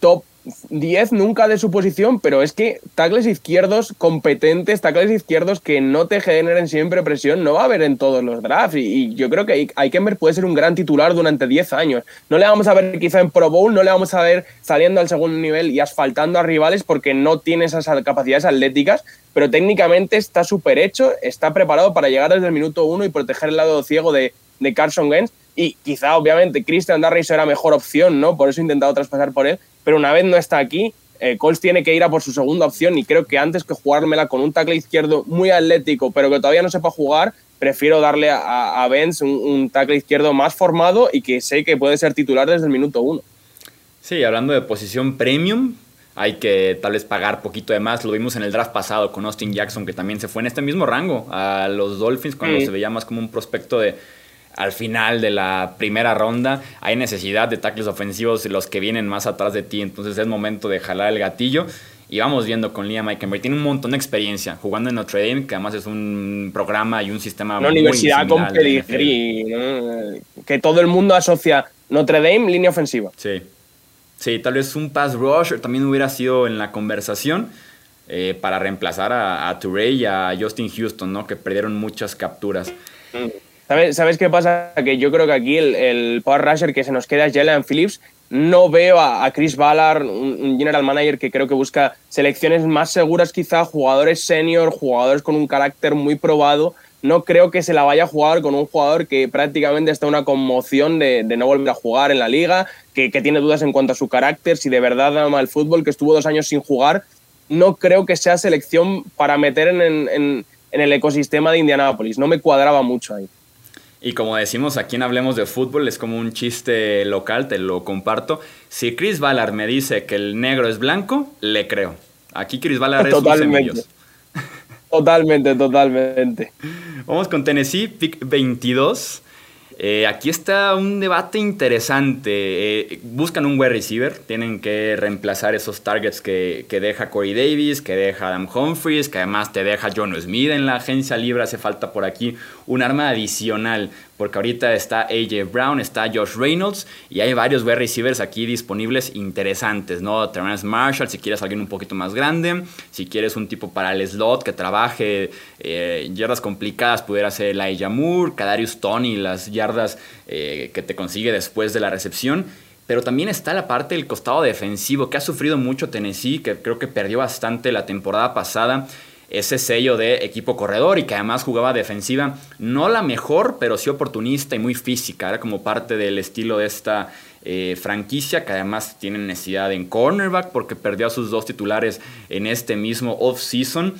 top 10 nunca de su posición, pero es que tackles izquierdos competentes, tackles izquierdos que no te generen siempre presión, no va a haber en todos los drafts. Y, yo creo que Aikenberg puede ser un gran titular durante 10 años. No le vamos a ver quizá en Pro Bowl, no le vamos a ver saliendo al segundo nivel y asfaltando a rivales porque no tiene esas capacidades atléticas, pero técnicamente está súper hecho, está preparado para llegar desde el minuto uno y proteger el lado ciego de, de Carson Wentz. Y quizá, obviamente, Christian Darris era mejor opción, ¿no? Por eso he intentado traspasar por él pero una vez no está aquí, eh, Colts tiene que ir a por su segunda opción y creo que antes que jugármela con un tackle izquierdo muy atlético, pero que todavía no sepa jugar, prefiero darle a, a Benz un, tackle izquierdo más formado y que sé que puede ser titular desde el minuto uno. Sí, hablando de posición premium, hay que tal vez pagar poquito de más. Lo vimos en el draft pasado con Austin Jackson, que también se fue en este mismo rango a los Dolphins cuando se veía más como un prospecto de al final de la primera ronda hay necesidad de tackles ofensivos los que vienen más atrás de ti, entonces es momento de jalar el gatillo. Y vamos viendo con Liam Eikenberg. Tiene un montón de experiencia jugando en Notre Dame, que además es un programa y un sistema Una universidad con pedigree, que todo el mundo asocia Notre Dame, línea ofensiva. Sí. Sí, tal vez un pass rusher también hubiera sido en la conversación eh, para reemplazar a, a y a Justin Houston, ¿no? Que perdieron muchas capturas. Mm. ¿Sabes, qué pasa? Que yo creo que aquí el, power rusher que se nos queda es Jalen Phillips. No veo a, Chris Ballard, un, general manager que creo que busca selecciones más seguras quizá, jugadores senior, jugadores con un carácter muy probado. No creo que se la vaya a jugar con un jugador que prácticamente está una conmoción de, no volver a jugar en la liga, que, tiene dudas en cuanto a su carácter, si de verdad ama el fútbol, que estuvo dos años sin jugar. No creo que sea selección para meter en el ecosistema de Indianápolis. No me cuadraba mucho ahí. Y como decimos aquí en Hablemos de Fútbol, es como un chiste local, te lo comparto. Si Chris Ballard me dice que el negro es blanco, le creo. Aquí Chris Ballard es un Totalmente, totalmente. Vamos con Tennessee, pick 22. Eh, aquí está un debate interesante. Eh, buscan un wide receiver, tienen que reemplazar esos targets que, deja Corey Davis, que deja Adam Humphries, que además te deja John Smith en la agencia libre. Hace falta por aquí un arma adicional porque ahorita está AJ Brown, está Josh Reynolds y hay varios wide receivers aquí disponibles interesantes, ¿no? Terrence Marshall, si quieres alguien un poquito más grande, si quieres un tipo para el slot que trabaje eh, yardas complicadas, pudiera ser Elijah Moore, Kadarius Tony, las yardas eh, que te consigue después de la recepción. Pero también está la parte del costado defensivo, que ha sufrido mucho Tennessee, que creo que perdió bastante la temporada pasada ese sello de equipo corredor y que además jugaba defensiva, no la mejor, pero sí oportunista y muy física. Era como parte del estilo de esta eh, franquicia, que además tiene necesidad en cornerback porque perdió a sus dos titulares en este mismo off-season.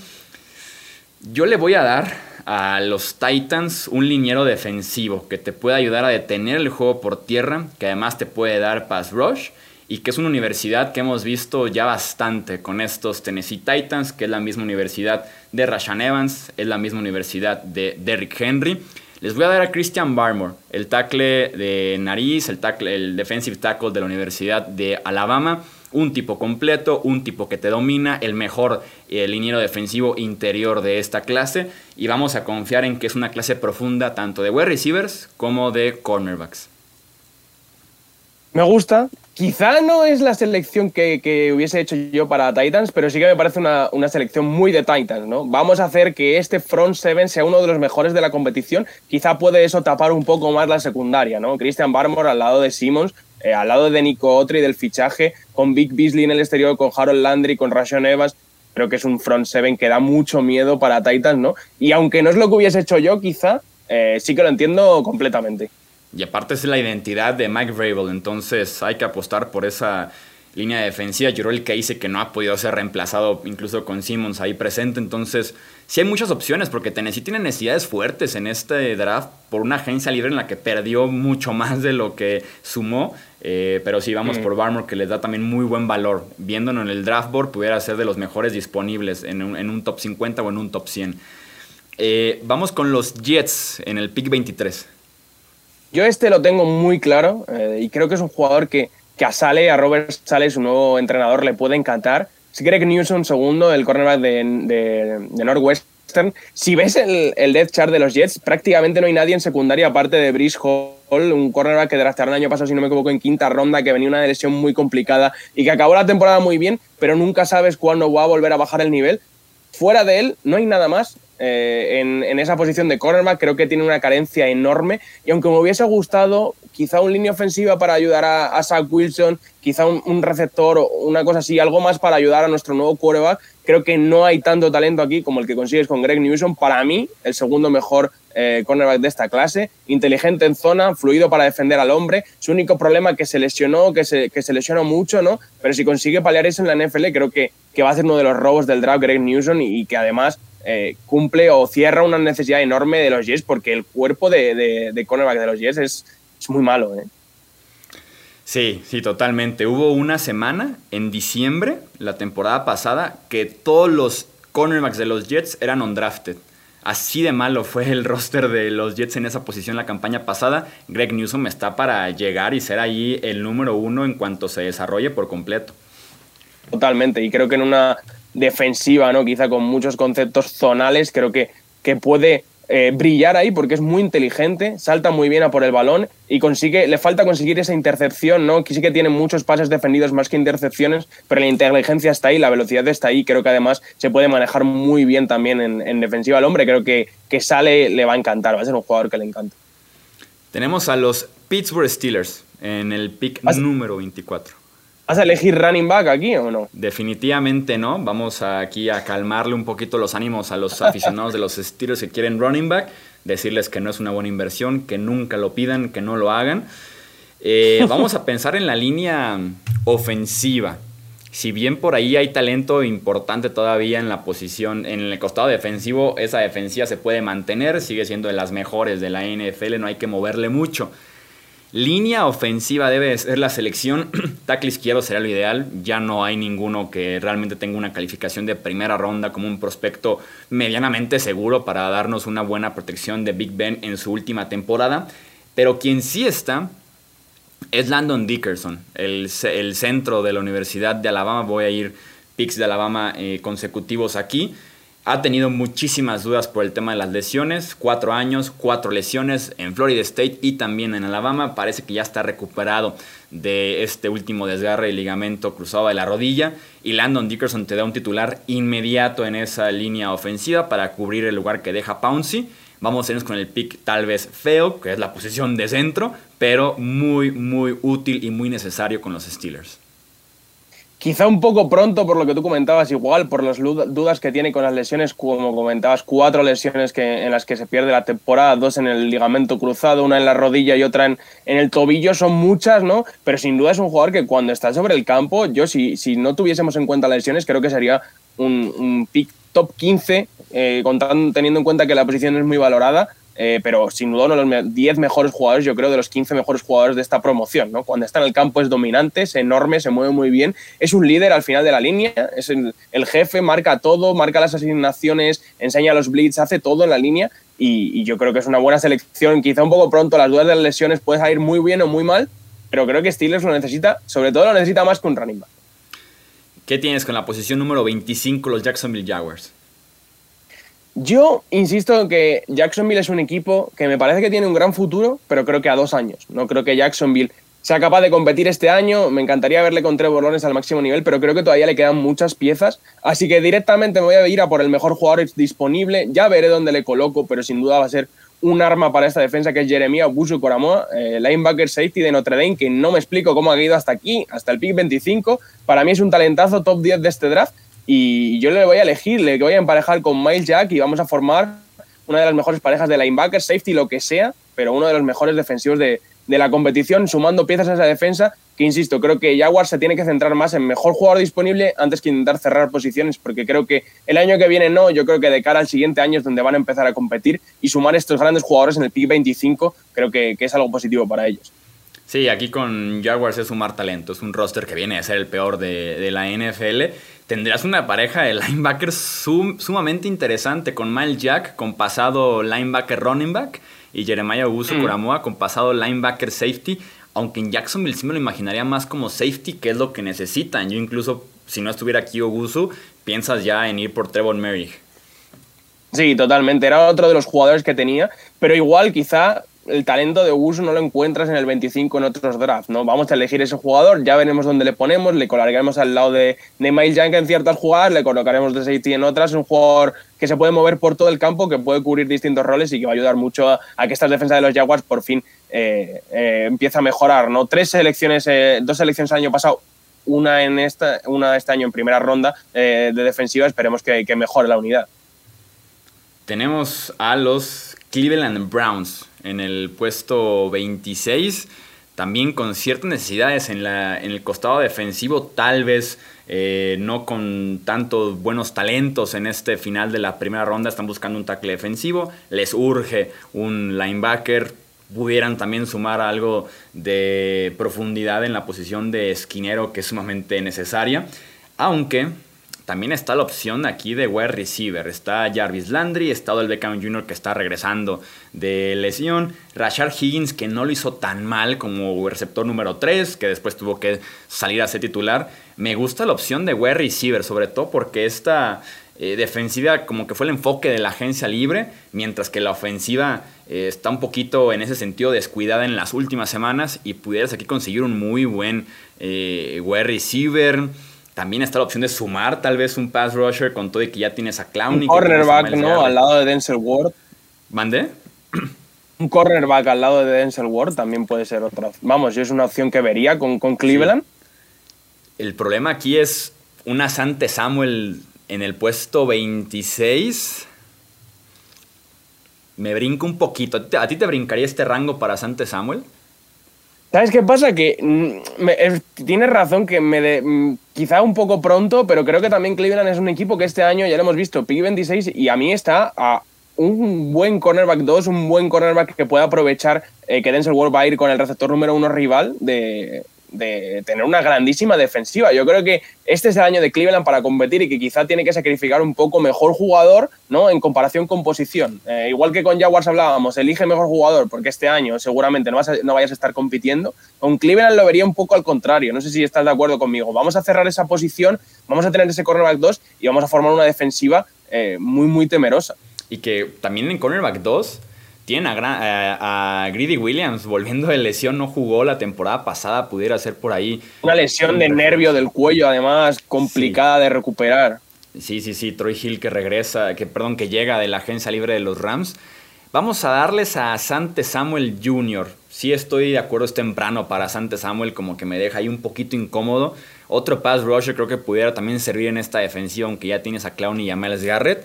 Yo le voy a dar a los Titans un liniero defensivo que te puede ayudar a detener el juego por tierra, que además te puede dar pass rush y que es una universidad que hemos visto ya bastante con estos Tennessee Titans, que es la misma universidad de Rashan Evans, es la misma universidad de Derrick Henry. Les voy a dar a Christian Barmore, el tackle de nariz, el, tackle, el defensive tackle de la Universidad de Alabama. Un tipo completo, un tipo que te domina, el mejor eh, liniero defensivo interior de esta clase. Y vamos a confiar en que es una clase profunda tanto de wide receivers como de cornerbacks. Me gusta, Quizá no es la selección que, hubiese hecho yo para Titans, pero sí que me parece una, selección muy de Titans, ¿no? Vamos a hacer que este front seven sea uno de los mejores de la competición. Quizá puede eso tapar un poco más la secundaria, ¿no? Christian Barmore al lado de Simmons, eh, al lado de Nico Otri del fichaje, con Big Beasley en el exterior, con Harold Landry, con Rashon Evans. Creo que es un front seven que da mucho miedo para Titans, ¿no? Y aunque no es lo que hubiese hecho yo, quizá, eh, sí que lo entiendo completamente. Y aparte es la identidad de Mike Vrabel, entonces hay que apostar por esa línea defensiva. Yo el que dice que no ha podido ser reemplazado incluso con Simmons ahí presente, entonces sí hay muchas opciones porque Tennessee tiene necesidades fuertes en este draft por una agencia libre en la que perdió mucho (laughs) más de lo que sumó. Eh, pero sí, vamos mm. por Barmore, que les da también muy buen valor. Viéndolo en el draft board, pudiera ser de los mejores disponibles en un, en un top 50 o en un top 100. Eh, vamos con los Jets en el pick 23. Yo este lo tengo muy claro eh, y creo que es un jugador que, que a Sale, a Robert Sale, su nuevo entrenador, le puede encantar. Si que Newsom, segundo, el cornerback de, de, de Northwestern. Si ves el, el death chart de los Jets, prácticamente no hay nadie en secundaria aparte de Brice Hall, un cornerback que draftaron el año pasado, si no me equivoco, en quinta ronda, que venía una lesión muy complicada y que acabó la temporada muy bien, pero nunca sabes cuándo va a volver a bajar el nivel. Fuera de él, no hay nada más. Eh, en, esa posición de cornerback. Creo que tiene una carencia enorme. Y aunque me hubiese gustado quizá un línea ofensiva para ayudar a, Zach Wilson, quizá un, receptor o una cosa así, algo más para ayudar a nuestro nuevo quarterback, creo que no hay tanto talento aquí como el que consigues con Greg Newsom. Para mí, el segundo mejor eh, cornerback de esta clase, inteligente en zona, fluido para defender al hombre. Su único problema que se lesionó, que se, que se lesionó mucho, ¿no? Pero si consigue paliar eso en la NFL, creo que, que va a ser uno de los robos del draft Greg Newsom y que además eh, cumple o cierra una necesidad enorme de los Jets porque el cuerpo de, de, de cornerback de los Jets es, es muy malo. ¿eh? Sí, sí, totalmente. Hubo una semana en diciembre, la temporada pasada, que todos los cornerbacks de los Jets eran undrafted. Así de malo fue el (laughs) roster de los Jets en esa posición la campaña pasada. Greg Newsom está para llegar y ser ahí el número uno en cuanto se desarrolle por completo. Totalmente, y creo que en una defensiva, ¿no? Quizá con muchos conceptos zonales, creo que, que puede eh, brillar ahí porque es muy inteligente, salta muy bien a por el balón y consigue, le falta conseguir esa intercepción, ¿no? Que sí que tiene muchos pases defendidos más que intercepciones, pero la inteligencia está ahí, la velocidad está ahí, creo que además se puede manejar muy bien también en, defensiva al hombre, creo que, que sale, le va a encantar, va a ser un jugador que le encanta. Tenemos a los Pittsburgh Steelers en el pick número 24. ¿Vas a elegir running back aquí o no? Definitivamente no. Vamos aquí a calmarle un poquito los ánimos a los aficionados de los Steelers que quieren running back. Decirles que no es una buena inversión, que nunca lo pidan, que no lo hagan. Eh, (laughs) vamos a pensar en la línea ofensiva. Si bien por ahí hay talento importante todavía en la posición, en el costado defensivo, esa defensiva se puede mantener, sigue siendo de las mejores de la NFL, no hay que moverle mucho. Línea ofensiva debe ser la selección. (clears throat) Tackle izquierdo será lo ideal. Ya no hay ninguno que realmente tenga una calificación de primera ronda como un prospecto medianamente seguro para darnos una buena protección de Big Ben en su última temporada. Pero quien sí está es Landon Dickerson, el, centro de la Universidad de Alabama. Voy a ir picks de Alabama eh, consecutivos aquí. Ha tenido muchísimas dudas por el tema de las lesiones. Cuatro años, cuatro lesiones en Florida State y también en Alabama. Parece que ya está recuperado de este último desgarre de ligamento cruzado de la rodilla. Y Landon Dickerson te da un titular inmediato en esa línea ofensiva para cubrir el lugar que deja Pouncy. Vamos a irnos con el pick tal vez feo, que es la posición de centro, pero muy, muy útil y muy necesario con los Steelers. Quizá un poco pronto por lo que tú comentabas, igual por las dudas que tiene con las lesiones, como comentabas, cuatro lesiones que, en las que se pierde la temporada, dos en el ligamento cruzado, una en la rodilla y otra en, el tobillo, son muchas, ¿no? Pero sin duda es un jugador que cuando está sobre el campo, yo si, si no tuviésemos en cuenta lesiones, creo que sería un, un pick top 15, eh, contando, teniendo en cuenta que la posición es muy valorada eh, pero sin duda uno de los 10 mejores jugadores, yo creo, de los 15 mejores jugadores de esta promoción. ¿no? Cuando está en el campo es dominante, es enorme, se mueve muy bien, es un líder al final de la línea, es el, jefe, marca todo, marca las asignaciones, enseña los blitz, hace todo en la línea y, yo creo que es una buena selección. Quizá un poco pronto, las dudas de las lesiones puede salir muy bien o muy mal, pero creo que Steelers lo necesita, sobre todo lo necesita más que un running back. ¿Qué tienes con la posición número 25 los Jacksonville Jaguars? Yo insisto en que Jacksonville es un equipo que me parece que tiene un gran futuro, pero creo que a dos años. No creo que Jacksonville sea capaz de competir este año. Me encantaría verle con Trevor Lawrence al máximo nivel, pero creo que todavía le quedan muchas piezas. Así que directamente me voy a ir a por el mejor jugador disponible. Ya veré dónde le coloco, pero sin duda va a ser un arma para esta defensa que es Jeremiah Busu Coramoa, eh, linebacker safety de Notre Dame, que no me explico cómo ha ido hasta aquí, hasta el pick 25. Para mí es un talentazo top 10 de este draft y yo le voy a elegir, le voy a emparejar con Miles Jack y vamos a formar una de las mejores parejas de linebacker, safety, lo que sea, pero uno de los mejores defensivos de, la competición, sumando piezas a esa defensa, que insisto, creo que Jaguar se tiene que centrar más en mejor jugador disponible antes que intentar cerrar posiciones, porque creo que el año que viene no, yo creo que de cara al siguiente año es donde van a empezar a competir y sumar estos grandes jugadores en el pick 25 creo que, es algo positivo para ellos. Sí, aquí con Jaguars es sumar talento, es un roster que viene a ser el peor de, de la NFL tendrías una pareja de linebackers sumamente interesante con Miles Jack, con pasado linebacker running back, y Jeremiah Uso mm. con pasado linebacker safety. Aunque en Jacksonville sí me lo imaginaría más como safety, que es lo que necesitan. Yo incluso, si no estuviera aquí Ogusu, piensas ya en ir por Trevor Merrick. Sí, totalmente. Era otro de los jugadores que tenía, pero igual quizá el talento de Uso no lo encuentras en el 25 en otros drafts, ¿no? Vamos a elegir ese jugador, ya veremos dónde le ponemos, le colocaremos al lado de, Miles Jack en ciertas jugadas, le colocaremos de safety en otras, un jugador que se puede mover por todo el campo, que puede cubrir distintos roles y que va a ayudar mucho a, que esta defensa de los Jaguars por fin eh, eh, empiece a mejorar, ¿no? Tres selecciones, eh, dos selecciones el año pasado, una en esta, una este año en primera ronda de defensiva, esperemos que, que mejore la unidad. Tenemos a los Cleveland Browns en el puesto 26, también con ciertas necesidades en, la, en el costado defensivo, tal vez eh, no con tantos buenos talentos en este final de la primera ronda, están buscando un tackle defensivo, les urge un linebacker, pudieran también sumar algo de profundidad en la posición de esquinero que es sumamente necesaria, aunque también está la opción aquí de wide receiver. Está Jarvis Landry, está el Beckham Jr. que está regresando de lesión. Rashard Higgins que no lo hizo tan mal como receptor número 3, que después tuvo que salir a ser titular. Me gusta la opción de wide receiver, sobre todo porque esta eh, defensiva como que fue el enfoque de la agencia libre, mientras que la ofensiva eh, está un poquito en ese sentido descuidada en las últimas semanas y pudieras aquí conseguir un muy buen eh, wide receiver. También está la opción de sumar tal vez un pass rusher con todo y que ya tienes a Clowney. Un cornerback, ¿no? Al lado de Denzel Ward. ¿Mande? Un cornerback al lado de Denzel Ward también puede ser otra. Vamos, es una opción que vería con, con Cleveland. El problema aquí es una Sante Samuel en el puesto 26. Me brinco un poquito. ¿A ti te brincaría este rango para Sante Samuel? ¿Sabes qué pasa? Que mm, tienes razón que me de, mm, quizá un poco pronto, pero creo que también Cleveland es un equipo que este año ya lo hemos visto, pick 26 y a mí está a un buen cornerback 2, un buen cornerback que pueda aprovechar eh, que Denzel Ward va a ir con el receptor número uno rival de, de tener una grandísima defensiva. Yo creo que este es el año de Cleveland para competir y que quizá tiene que sacrificar un poco mejor jugador ¿no? en comparación con posición. Eh, igual que con Jaguars hablábamos, elige mejor jugador porque este año seguramente no, vas no vayas a estar compitiendo. Con Cleveland lo vería un poco al contrario. No sé si estás de acuerdo conmigo. Vamos a cerrar esa posición, vamos a tener ese cornerback 2 y vamos a formar una defensiva eh, muy, muy temerosa. Y que también en cornerback 2 tienen a, a, Greedy Williams volviendo de lesión, no jugó la temporada pasada, pudiera ser por ahí. Una lesión de nervio del cuello, además, complicada de recuperar. Sí, sí, sí, Troy Hill que regresa, que perdón, que llega de la agencia libre de los Rams. Vamos a darles a Sante Samuel Jr. Sí estoy de acuerdo, es temprano para Sante Samuel, como que me deja ahí un poquito incómodo. Otro pass rusher creo que pudiera también servir en esta defensiva, aunque ya tienes a Clown y a Miles Garrett.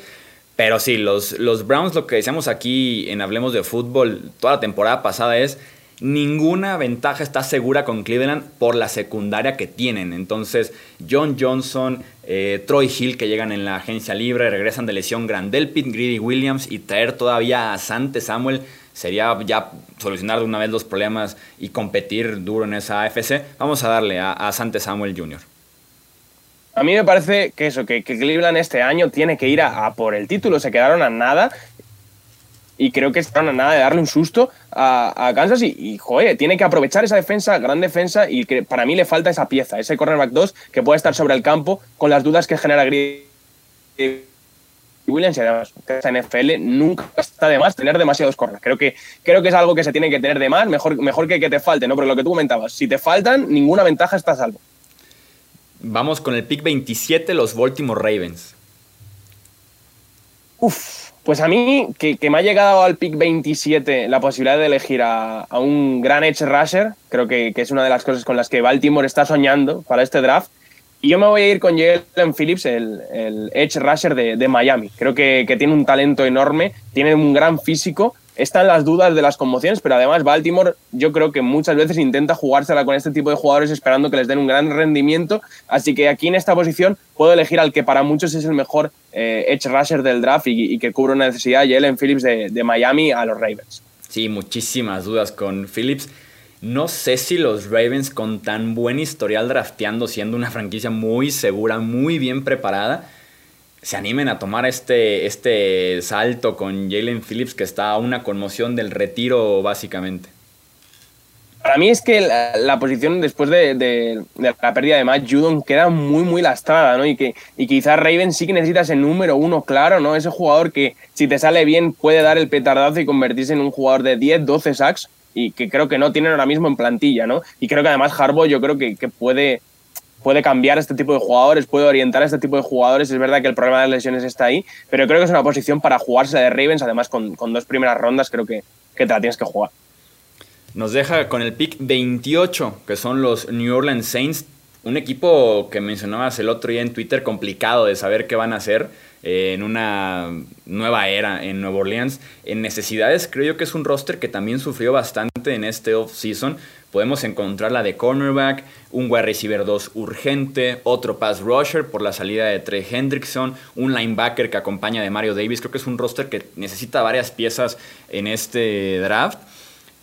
Pero sí, los, los Browns, lo que decíamos aquí en Hablemos de Fútbol toda la temporada pasada es ninguna ventaja está segura con Cleveland por la secundaria que tienen. Entonces, John Johnson, eh, Troy Hill que llegan en la agencia libre, regresan de lesión Grandel Pitt, Greedy Williams y traer todavía a Sante Samuel sería ya solucionar de una vez los problemas y competir duro en esa AFC. Vamos a darle a, Sante Samuel Jr. A mí me parece que eso, que, Cleveland este año tiene que ir a, por el título. Se quedaron a nada y creo que están a nada de darle un susto a, Kansas y, joder, tiene que aprovechar esa defensa, gran defensa y que para mí le falta esa pieza, ese cornerback 2 que puede estar sobre el campo con las dudas que genera Williams y además esa NFL nunca está de más tener demasiados corners. Creo que, creo que es algo que se tiene que tener de más, mejor, mejor que que te falte, ¿no? Porque lo que tú comentabas, si te faltan, ninguna ventaja está a salvo. Vamos con el pick 27, los Baltimore Ravens. Uf, pues a mí, que, me ha llegado al pick 27 la posibilidad de elegir a, un gran edge rusher, creo que, es una de las cosas con las que Baltimore está soñando para este draft. Y yo me voy a ir con Jalen Phillips, el, edge rusher de, Miami. Creo que, que, tiene un talento enorme, tiene un gran físico están las dudas de las conmociones, pero además Baltimore yo creo que muchas veces intenta jugársela con este tipo de jugadores esperando que les den un gran rendimiento, así que aquí en esta posición puedo elegir al que para muchos es el mejor eh, edge rusher del draft y, que cubre una necesidad, Jalen Phillips de, de Miami a los Ravens. Sí, muchísimas dudas con Phillips. No sé si los Ravens con tan buen historial drafteando, siendo una franquicia muy segura, muy bien preparada, se animen a tomar este, este salto con Jalen Phillips, que está a una conmoción del retiro, básicamente. Para mí es que la, posición después de, la pérdida de Matt Judon queda muy, muy lastrada, ¿no? Y que y quizás Raven sí que necesita ese número uno claro, ¿no? Ese jugador que, si te sale bien, puede dar el petardazo y convertirse en un jugador de 10, 12 sacks y que creo que no tienen ahora mismo en plantilla, ¿no? Y creo que además Harbaugh yo creo que, que puede puede cambiar este tipo de jugadores, puede orientar a este tipo de jugadores. Es verdad que el problema de las lesiones está ahí, pero creo que es una posición para jugarse de Ravens, además con, dos primeras rondas creo que, que te la tienes que jugar. Nos deja con el pick 28, que son los New Orleans Saints, un equipo que mencionabas el otro día en Twitter, complicado de saber qué van a hacer eh, en una nueva era en Nueva Orleans. En necesidades, creo yo que es un roster que también sufrió bastante en este off-season podemos encontrar la de cornerback, un wide receiver 2 urgente, otro pass rusher por la salida de Trey Hendrickson, un linebacker que acompaña de Mario Davis. Creo que es un roster que necesita varias piezas en este draft.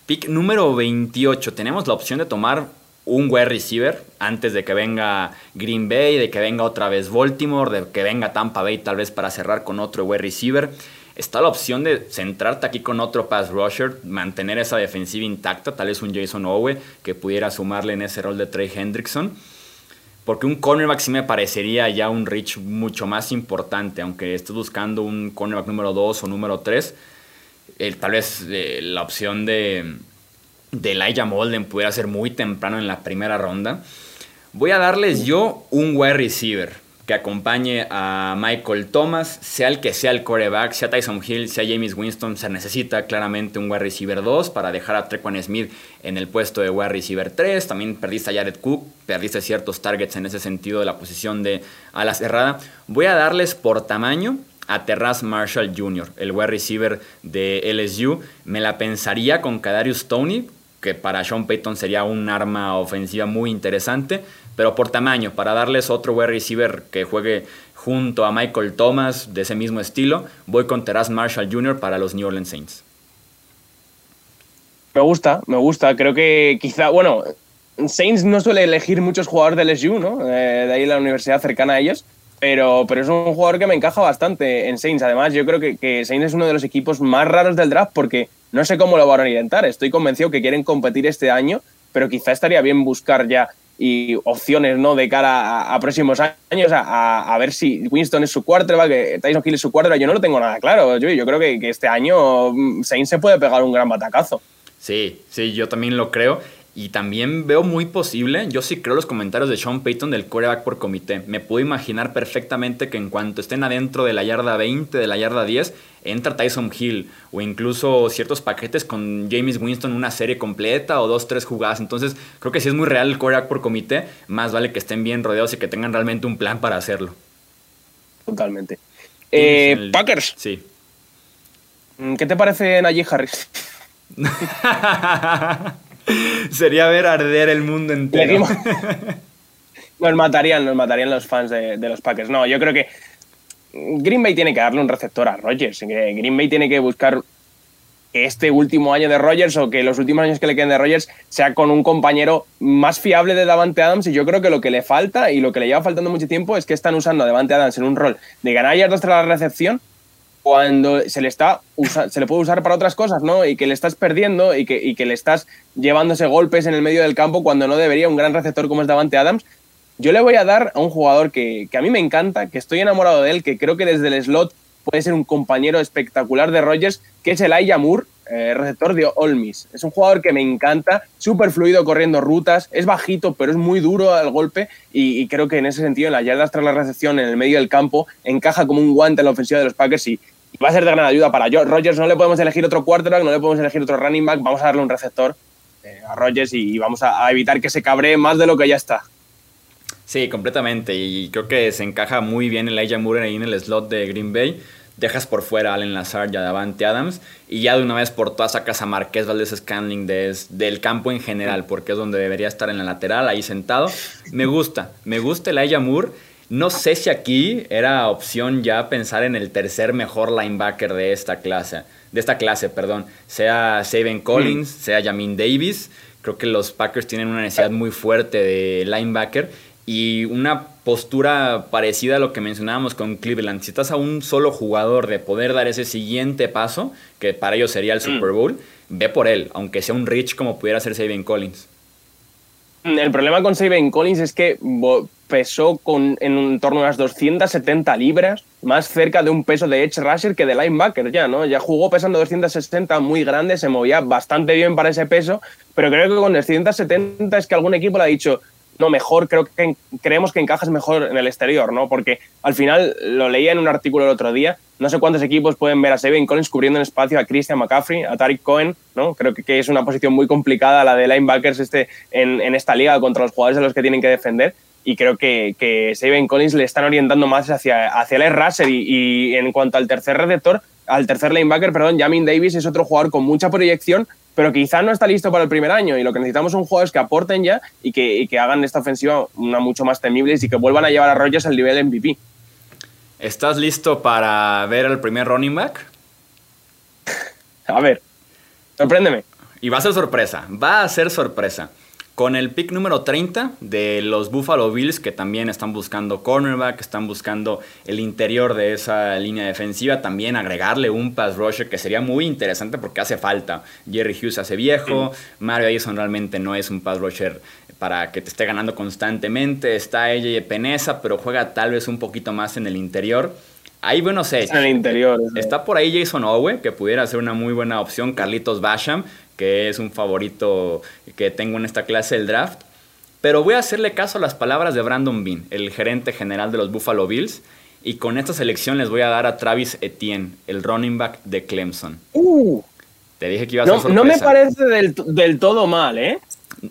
Pick número 28. Tenemos la opción de tomar un wide receiver antes de que venga Green Bay, de que venga otra vez Baltimore, de que venga Tampa Bay tal vez para cerrar con otro wide receiver está la opción de centrarte aquí con otro pass rusher, mantener esa defensiva intacta, tal vez un Jason Owe que pudiera sumarle en ese rol de Trey Hendrickson. Porque un cornerback sí me parecería ya un reach mucho más importante, aunque estés buscando un cornerback número 2 o número 3. tal vez eh, la opción de, de Elijah Molden pudiera ser muy temprano en la primera ronda. Voy a darles yo un wide receiver que acompañe a Michael Thomas, sea el que sea el coreback, sea Tyson Hill, sea James Winston, se necesita claramente un wide receiver 2 para dejar a Trequan Smith en el puesto de wide receiver 3. También perdiste a Jared Cook, perdiste ciertos targets en ese sentido de la posición de ala cerrada. Voy a darles por tamaño a Terraz Marshall Jr., el wide receiver de LSU. Me la pensaría con Kadarius Tony, que para Sean Payton sería un arma ofensiva muy interesante pero por tamaño, para darles otro wide receiver que juegue junto a Michael Thomas de ese mismo estilo, voy con Terraz Marshall Jr. para los New Orleans Saints. Me gusta, me gusta. Creo que quizá, bueno, Saints no suele elegir muchos jugadores del LSU, ¿no? Eh, de ahí la universidad cercana a ellos. Pero, pero es un jugador que me encaja bastante en Saints. Además, yo creo que, que Saints es uno de los equipos más raros del draft porque no sé cómo lo van a orientar. Estoy convencido que quieren competir este año, pero quizá estaría bien buscar ya y opciones ¿no? de cara a, próximos años, a, ver si Winston es su quarterback, Tyson Hill es su quarterback. Yo no lo tengo nada claro. Yo, yo creo que, que, este año mm, Sainz se puede pegar un gran batacazo. Sí, sí, yo también lo creo. Y también veo muy posible, yo sí creo los comentarios de Sean Payton del coreback por comité. Me puedo imaginar perfectamente que en cuanto estén adentro de la yarda 20, de la yarda 10, entra Tyson Hill o incluso ciertos paquetes con James Winston una serie completa o dos, tres jugadas. Entonces creo que si es muy real el coreback por comité, más vale que estén bien rodeados y que tengan realmente un plan para hacerlo. Totalmente. Eh, Packers. Sí. ¿Qué te parece Najee Harris? (laughs) (laughs) Sería ver arder el mundo entero. (laughs) nos matarían, nos matarían los fans de, los Packers. No, yo creo que Green Bay tiene que darle un receptor a Rodgers. Green Bay tiene que buscar que este último año de Rodgers o que los últimos años que le queden de Rodgers sea con un compañero más fiable de Davante Adams. Y yo creo que lo que le falta y lo que le lleva faltando mucho tiempo es que están usando a Davante Adams en un rol de ganar yardas tras la recepción cuando se le está se le puede usar para otras cosas, ¿no? Y que le estás perdiendo y que, y que le estás llevándose golpes en el medio del campo cuando no debería un gran receptor como es Davante Adams. Yo le voy a dar a un jugador que, que, a mí me encanta, que estoy enamorado de él, que creo que desde el slot puede ser un compañero espectacular de Rogers, que es el Aya Moore, eh, receptor de Olmis. Es un jugador que me encanta, súper fluido corriendo rutas, es bajito, pero es muy duro al golpe y, creo que en ese sentido, en las yardas tras la recepción, en el medio del campo, encaja como un guante en la ofensiva de los Packers y, va a ser de gran ayuda para yo. Rogers no le podemos elegir otro quarterback, no le podemos elegir otro running back, vamos a darle un receptor eh, a Rogers y, vamos a, evitar que se cabree más de lo que ya está. Sí, completamente. Y creo que se encaja muy bien el Elijah Moore ahí en el slot de Green Bay. Dejas por fuera a Allen Lazard y a Davante Adams. Y ya de una vez por todas sacas a Marqués Valdez Scanling del campo en general, porque es donde debería estar en la lateral, ahí sentado. Me gusta, me gusta el Elijah Moore. No sé si aquí era opción ya pensar en el tercer mejor linebacker de esta clase, de esta clase, perdón, sea Saban Collins, mm. sea Jamin Davis. Creo que los Packers tienen una necesidad muy fuerte de linebacker y una postura parecida a lo que mencionábamos con Cleveland. Si estás a un solo jugador de poder dar ese siguiente paso, que para ellos sería el mm. Super Bowl, ve por él, aunque sea un Rich como pudiera ser Saban Collins. El problema con Saban Collins es que pesó con, en torno a unas 270 libras, más cerca de un peso de edge rusher que de linebacker ya, ¿no? Ya jugó pesando 260 muy grande, se movía bastante bien para ese peso, pero creo que con 270 es que algún equipo le ha dicho, no, mejor, creo que creemos que encajas mejor en el exterior, ¿no? Porque al final lo leía en un artículo el otro día, no sé cuántos equipos pueden ver a Seven Collins cubriendo en espacio a Christian McCaffrey, a Tariq Cohen, ¿no? Creo que, es una posición muy complicada la de linebackers este, en, en esta liga contra los jugadores a los que tienen que defender y creo que, que Saban Collins le están orientando más hacia, hacia el Russell y, en cuanto al tercer receptor, al tercer linebacker, perdón, Jamin Davis es otro jugador con mucha proyección, pero quizá no está listo para el primer año y lo que necesitamos son jugadores que aporten ya y que, que hagan esta ofensiva una mucho más temible y que vuelvan a llevar a Rogers al nivel MVP. ¿Estás listo para ver al primer running back? a ver, sorpréndeme. Y va a ser sorpresa, va a ser sorpresa. Con el pick número 30 de los Buffalo Bills, que también están buscando cornerback, están buscando el interior de esa línea defensiva, también agregarle un pass rusher que sería muy interesante porque hace falta. Jerry Hughes hace viejo, Mario Addison realmente no es un pass rusher para que te esté ganando constantemente, está ella Peneza, pero juega tal vez un poquito más en el interior. Ahí bueno sé. En el interior. Está por ahí Jason Owe, que pudiera ser una muy buena opción. Carlitos Basham, que es un favorito que tengo en esta clase del draft. Pero voy a hacerle caso a las palabras de Brandon Bean, el gerente general de los Buffalo Bills. Y con esta selección les voy a dar a Travis Etienne, el running back de Clemson. Uh, Te dije que iba a ser sorpresa. No me parece del, todo mal, ¿eh?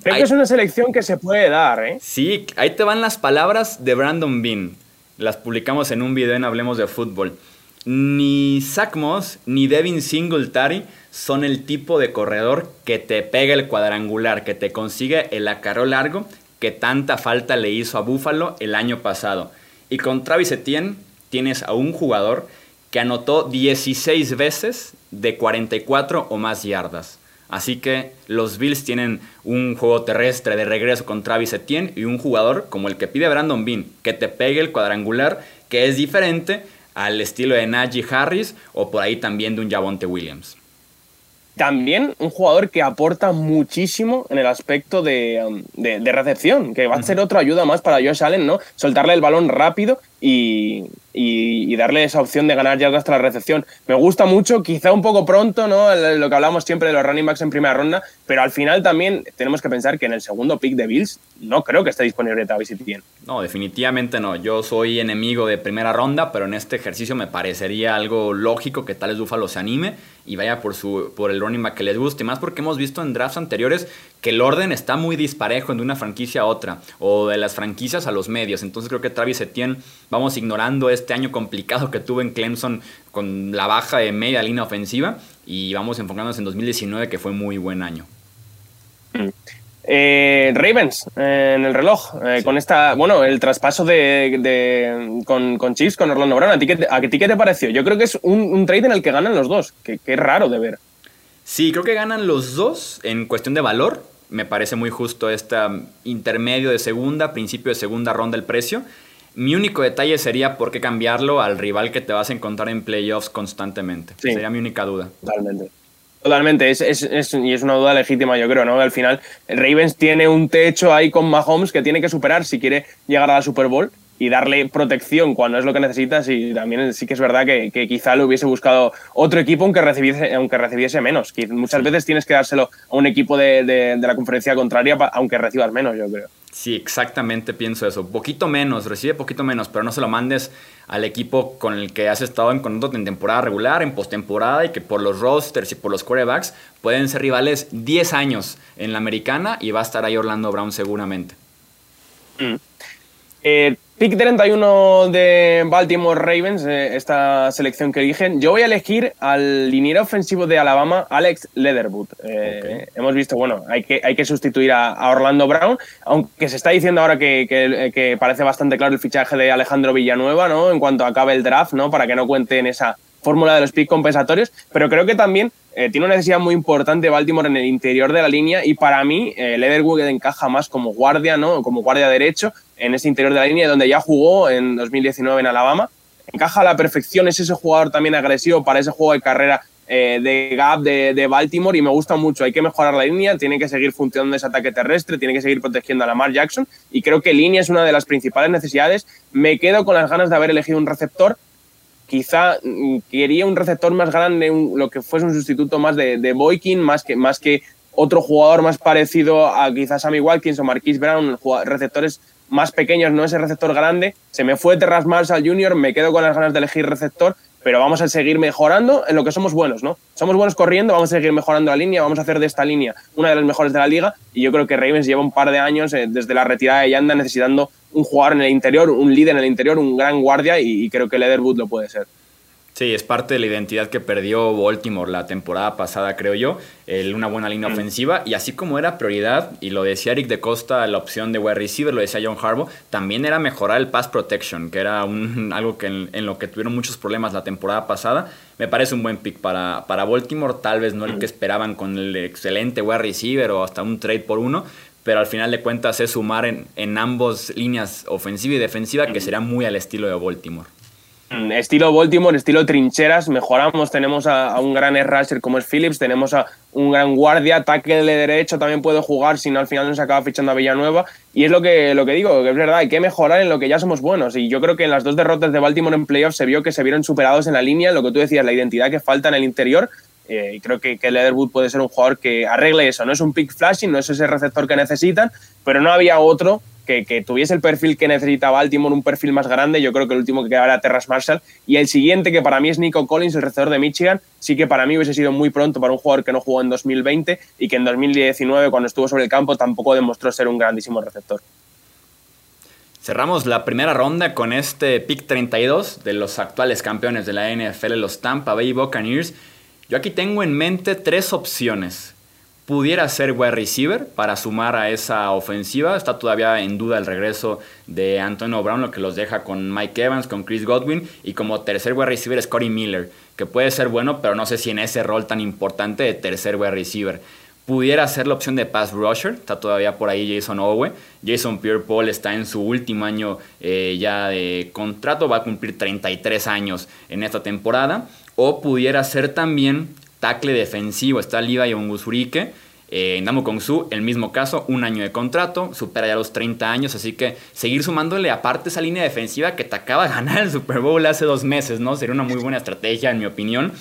Creo que es una selección que se puede dar, ¿eh? Sí, ahí te van las palabras de Brandon Bean. Las publicamos en un video en Hablemos de Fútbol. Ni Zach Moss ni Devin Singletary son el tipo de corredor que te pega el cuadrangular, que te consigue el acarreo largo que tanta falta le hizo a Buffalo el año pasado. Y con Travis Etienne tienes a un jugador que anotó 16 veces de 44 o más yardas. Así que los Bills tienen un juego terrestre de regreso con Travis Etienne y un jugador como el que pide Brandon Bean, que te pegue el cuadrangular, que es diferente al estilo de Najee Harris o por ahí también de un Javonte Williams. También un jugador que aporta muchísimo en el aspecto de, um, recepción, que va a ser otra ayuda más para Josh Allen, ¿no? Soltarle el balón rápido y, darle esa opción de ganar yardas hasta la recepción. Me gusta mucho, quizá un poco pronto, ¿no? Lo que hablamos siempre de los running backs en primera ronda, pero al final también tenemos que pensar que en el segundo pick de Bills no creo que esté disponible Travis Etienne. No, definitivamente no. Yo soy enemigo de primera ronda, pero en este ejercicio me parecería algo lógico que tal vez Buffalo se anime y vaya por, su, por el running back que les guste. Más porque hemos visto en drafts anteriores que el orden está muy disparejo de una franquicia a otra o de las franquicias a los medios. Entonces creo que Travis Etienne, vamos ignorando este año complicado que tuvo en Clemson con la baja de media línea ofensiva y vamos enfocándonos en 2019 que fue muy buen año. Mm. Eh, Ravens eh, en el reloj, eh, con esta, bueno, el traspaso de, con, con, Chiefs, con Orlando Brown. ¿A ti, qué, te pareció? Yo creo que es un, trade en el que ganan los dos, que, es raro de ver. Sí, creo que ganan los dos en cuestión de valor. Me parece muy justo este intermedio de segunda, principio de segunda ronda el precio. Mi único detalle sería por qué cambiarlo al rival que te vas a encontrar en playoffs constantemente. Sería mi única duda. Totalmente. Totalmente, es, es, y es una duda legítima, yo creo, ¿no? Al final, el Ravens tiene un techo ahí con Mahomes que tiene que superar si quiere llegar a la Super Bowl y darle protección cuando es lo que necesitas. Y también sí que es verdad que, quizá le hubiese buscado otro equipo aunque recibiese, aunque recibiese menos. muchas veces tienes que dárselo a un equipo de, de la conferencia contraria aunque recibas menos, yo creo. Sí, exactamente pienso eso. Poquito menos, recibe poquito menos, pero no se lo mandes al equipo con el que has estado en contrato en temporada regular, en postemporada y que por los rosters y por los quarterbacks pueden ser rivales 10 años en la americana y va a estar ahí Orlando Brown seguramente. Mm. Eh, Pick 31 de Baltimore Ravens, eh, esta selección que eligen. Yo voy a elegir al liniero ofensivo de Alabama, Alex Leatherwood. Eh, hemos visto, bueno, hay que, hay que sustituir a, Orlando Brown, aunque se está diciendo ahora que, que, parece bastante claro el fichaje de Alejandro Villanueva, ¿no? En cuanto acabe el draft, ¿no? Para que no cuente en esa fórmula de los pick compensatorios, pero creo que también eh, tiene una necesidad muy importante Baltimore en el interior de la línea y para mí eh, Leatherwood encaja más como guardia, ¿no? Como guardia derecho en ese interior de la línea donde ya jugó en 2019 en Alabama. Encaja a la perfección, es ese jugador también agresivo para ese juego de carrera eh, de gap de, Baltimore y me gusta mucho. Hay que mejorar la línea, tiene que seguir funcionando ese ataque terrestre, tiene que seguir protegiendo a Lamar Jackson y creo que línea es una de las principales necesidades. Me quedo con las ganas de haber elegido un receptor quizá mm, quería un receptor más grande, lo que fuese un sustituto más de, de Boykin, más que, más que otro jugador más parecido a quizás Sammy Watkins o Marquise Brown, receptores más pequeños, no ese receptor grande. Se me fue Terras Marshall Jr., me quedo con las ganas de elegir receptor, pero vamos a seguir mejorando en lo que somos buenos, ¿no? Somos buenos corriendo, vamos a seguir mejorando la línea, vamos a hacer de esta línea una de las mejores de la liga y yo creo que Ravens lleva un par de años eh, desde la retirada de Yanda necesitando un jugador en el interior, un líder en el interior, un gran guardia y, creo que Leatherwood lo puede ser. Sí, es parte de la identidad que perdió Baltimore la temporada pasada, creo yo. una buena línea mm. ofensiva. Y así como era prioridad, y lo decía Eric de Costa, la opción de wide receiver, lo decía John Harbaugh, también era mejorar el pass protection, que era un, (laughs) algo que en, lo que tuvieron muchos problemas la temporada pasada. Me parece un buen pick para, para Baltimore. Tal vez no el que esperaban con el excelente wide receiver o hasta un trade por uno, pero al final de cuentas es sumar en, en ambos líneas ofensiva y defensiva, que será muy al estilo de Baltimore. Mm, estilo Baltimore, estilo trincheras, mejoramos, tenemos a, un gran rusher como es Phillips, tenemos a un gran guardia, ataque de derecho también puede jugar, si no al final no se acaba fichando a Villanueva, y es lo que, lo que digo, que es verdad, hay que mejorar en lo que ya somos buenos, y yo creo que en las dos derrotas de Baltimore en playoffs se vio que se vieron superados en la línea, lo que tú decías, la identidad que falta en el interior, eh, y creo que, que Leatherwood puede ser un jugador que arregle eso, no es un pick flashing, no es ese receptor que necesitan, pero no había otro que, tuviese el perfil que necesita Baltimore, un perfil más grande. Yo creo que el último que quedaba era Terras Marshall. Y el siguiente, que para mí es Nico Collins, el receptor de Michigan, sí que para mí hubiese sido muy pronto para un jugador que no jugó en 2020 y que en 2019, cuando estuvo sobre el campo, tampoco demostró ser un grandísimo receptor. Cerramos la primera ronda con este pick 32 de los actuales campeones de la NFL, los Tampa Bay Buccaneers. Yo aquí tengo en mente tres opciones pudiera ser wide receiver para sumar a esa ofensiva. Está todavía en duda el regreso de Antonio Brown, lo que los deja con Mike Evans, con Chris Godwin y como tercer wide receiver Scotty Miller, que puede ser bueno, pero no sé si en ese rol tan importante de tercer wide receiver. Pudiera ser la opción de pass rusher, está todavía por ahí Jason Owe. Jason Pierre-Paul está en su último año eh, ya de contrato, va a cumplir 33 años en esta temporada. O pudiera ser también tackle defensivo está Levi Onguzurike. Eh, Ndamu Kong Su, el mismo caso, un año de contrato, supera ya los 30 años, así que seguir sumándole aparte esa línea defensiva que te acaba de ganar el Super Bowl hace dos meses, ¿no? Sería una muy buena estrategia, en mi opinión.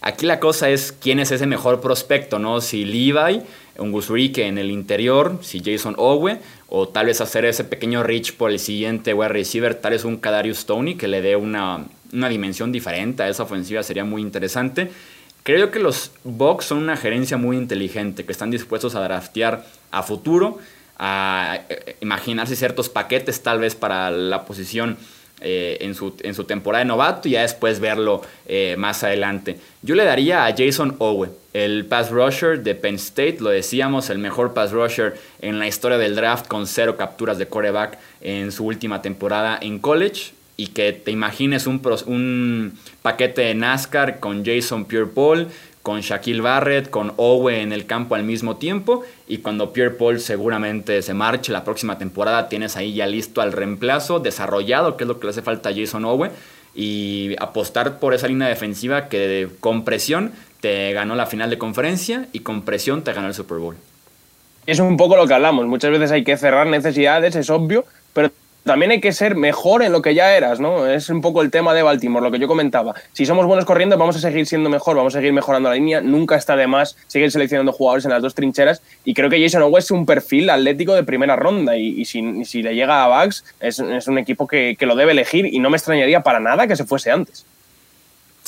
Aquí la cosa es quién es ese mejor prospecto, ¿no? Si Levi, Onguzurike en el interior, si Jason Owe, o tal vez hacer ese pequeño reach por el siguiente wide receiver, tal vez un Kadarius Tony que le dé una, una dimensión diferente a esa ofensiva, sería muy interesante. Creo que los Bucks son una gerencia muy inteligente, que están dispuestos a draftear a futuro, a eh, imaginarse ciertos paquetes tal vez para la posición eh, en, su, en, su, temporada de novato y ya después verlo eh, más adelante. Yo le daría a Jason Owe, el pass rusher de Penn State, lo decíamos, el mejor pass rusher en la historia del draft con cero capturas de coreback en su última temporada en college y que te imagines un, un paquete de NASCAR con Jason Pierre-Paul, con Shaquille Barrett, con Owe en el campo al mismo tiempo y cuando Pierre-Paul seguramente se marche la próxima temporada tienes ahí ya listo al reemplazo, desarrollado, que es lo que le hace falta a Jason Owe y apostar por esa línea defensiva que con presión te ganó la final de conferencia y con presión te ganó el Super Bowl. Es un poco lo que hablamos, muchas veces hay que cerrar necesidades, es obvio, pero también hay que ser mejor en lo que ya eras, ¿no? Es un poco el tema de Baltimore, lo que yo comentaba. Si somos buenos corriendo, vamos a seguir siendo mejor, vamos a seguir mejorando la línea. Nunca está de más seguir seleccionando jugadores en las dos trincheras. Y creo que Jason Owe es un perfil atlético de primera ronda. Y, si, le llega a Bugs, es, un equipo que, que lo debe elegir. Y no me extrañaría para nada que se fuese antes.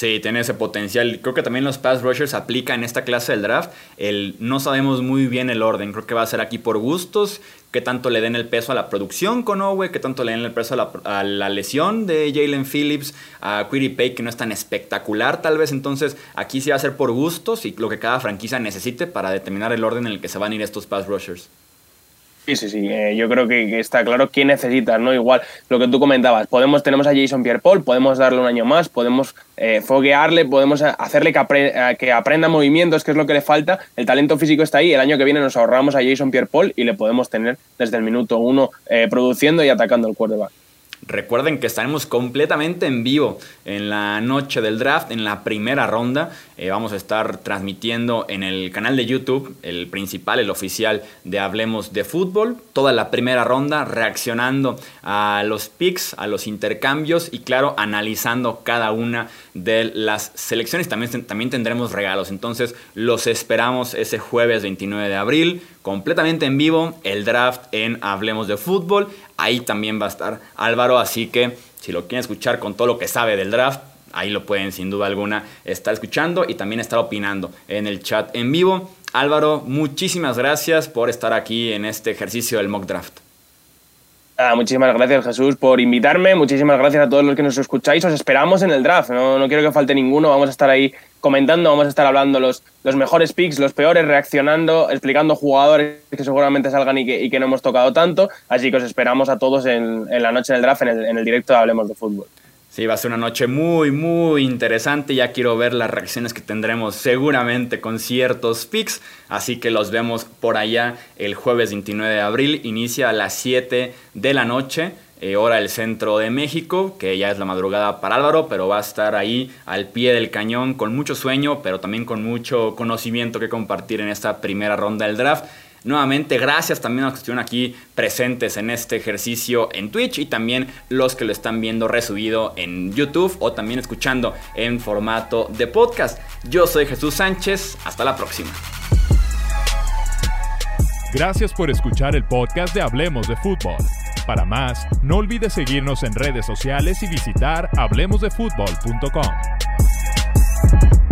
Sí, tiene ese potencial. Creo que también los pass rushers aplican esta clase del draft. El, no sabemos muy bien el orden. Creo que va a ser aquí por gustos. Qué tanto le den el peso a la producción con Owe, qué tanto le den el peso a la, lesión de Jalen Phillips, a Pay, que no es tan espectacular tal vez. Entonces aquí sí va a ser por gustos y lo que cada franquicia necesite para determinar el orden en el que se van a ir estos pass rushers. Sí, sí, sí. Eh, yo creo que, está claro quién necesitas, ¿no? Igual lo que tú comentabas. Podemos, tenemos a Jason Pierre-Paul, podemos darle un año más, podemos eh, foguearle, podemos hacerle que, que, aprenda movimientos, que es lo que le falta. El talento físico está ahí. El año que viene nos ahorramos a Jason Pierre-Paul y le podemos tener desde el minuto uno eh, produciendo y atacando el quarterback. Recuerden que estaremos completamente en vivo en la noche del draft, en la primera ronda. Eh, vamos a estar transmitiendo en el canal de YouTube, el principal, el oficial de Hablemos de Fútbol, toda la primera ronda, reaccionando a los picks, a los intercambios y claro, analizando cada una de las selecciones. También, también tendremos regalos, entonces los esperamos ese jueves 29 de abril, completamente en vivo, el draft en Hablemos de Fútbol. Ahí también va a estar Álvaro, así que si lo quieren escuchar con todo lo que sabe del draft, ahí lo pueden sin duda alguna estar escuchando y también estar opinando en el chat en vivo. Álvaro, muchísimas gracias por estar aquí en este ejercicio del mock draft. Ah, muchísimas gracias Jesús por invitarme, muchísimas gracias a todos los que nos escucháis, os esperamos en el draft, no, no quiero que falte ninguno, vamos a estar ahí comentando, vamos a estar hablando los, los mejores picks, los peores, reaccionando, explicando jugadores que seguramente salgan y que, y que no hemos tocado tanto. Así que os esperamos a todos en, en la noche del draft, en el, en el directo de Hablemos de Fútbol. Sí, va a ser una noche muy, muy interesante. Ya quiero ver las reacciones que tendremos seguramente con ciertos picks. Así que los vemos por allá el jueves 29 de abril. Inicia a las 7 de la noche. Eh, hora del centro de México, que ya es la madrugada para Álvaro, pero va a estar ahí al pie del cañón con mucho sueño, pero también con mucho conocimiento que compartir en esta primera ronda del draft. Nuevamente, gracias también a los que estuvieron aquí presentes en este ejercicio en Twitch y también los que lo están viendo resubido en YouTube o también escuchando en formato de podcast. Yo soy Jesús Sánchez, hasta la próxima. Gracias por escuchar el podcast de Hablemos de Fútbol. Para más, no olvides seguirnos en redes sociales y visitar hablemosdefutbol.com.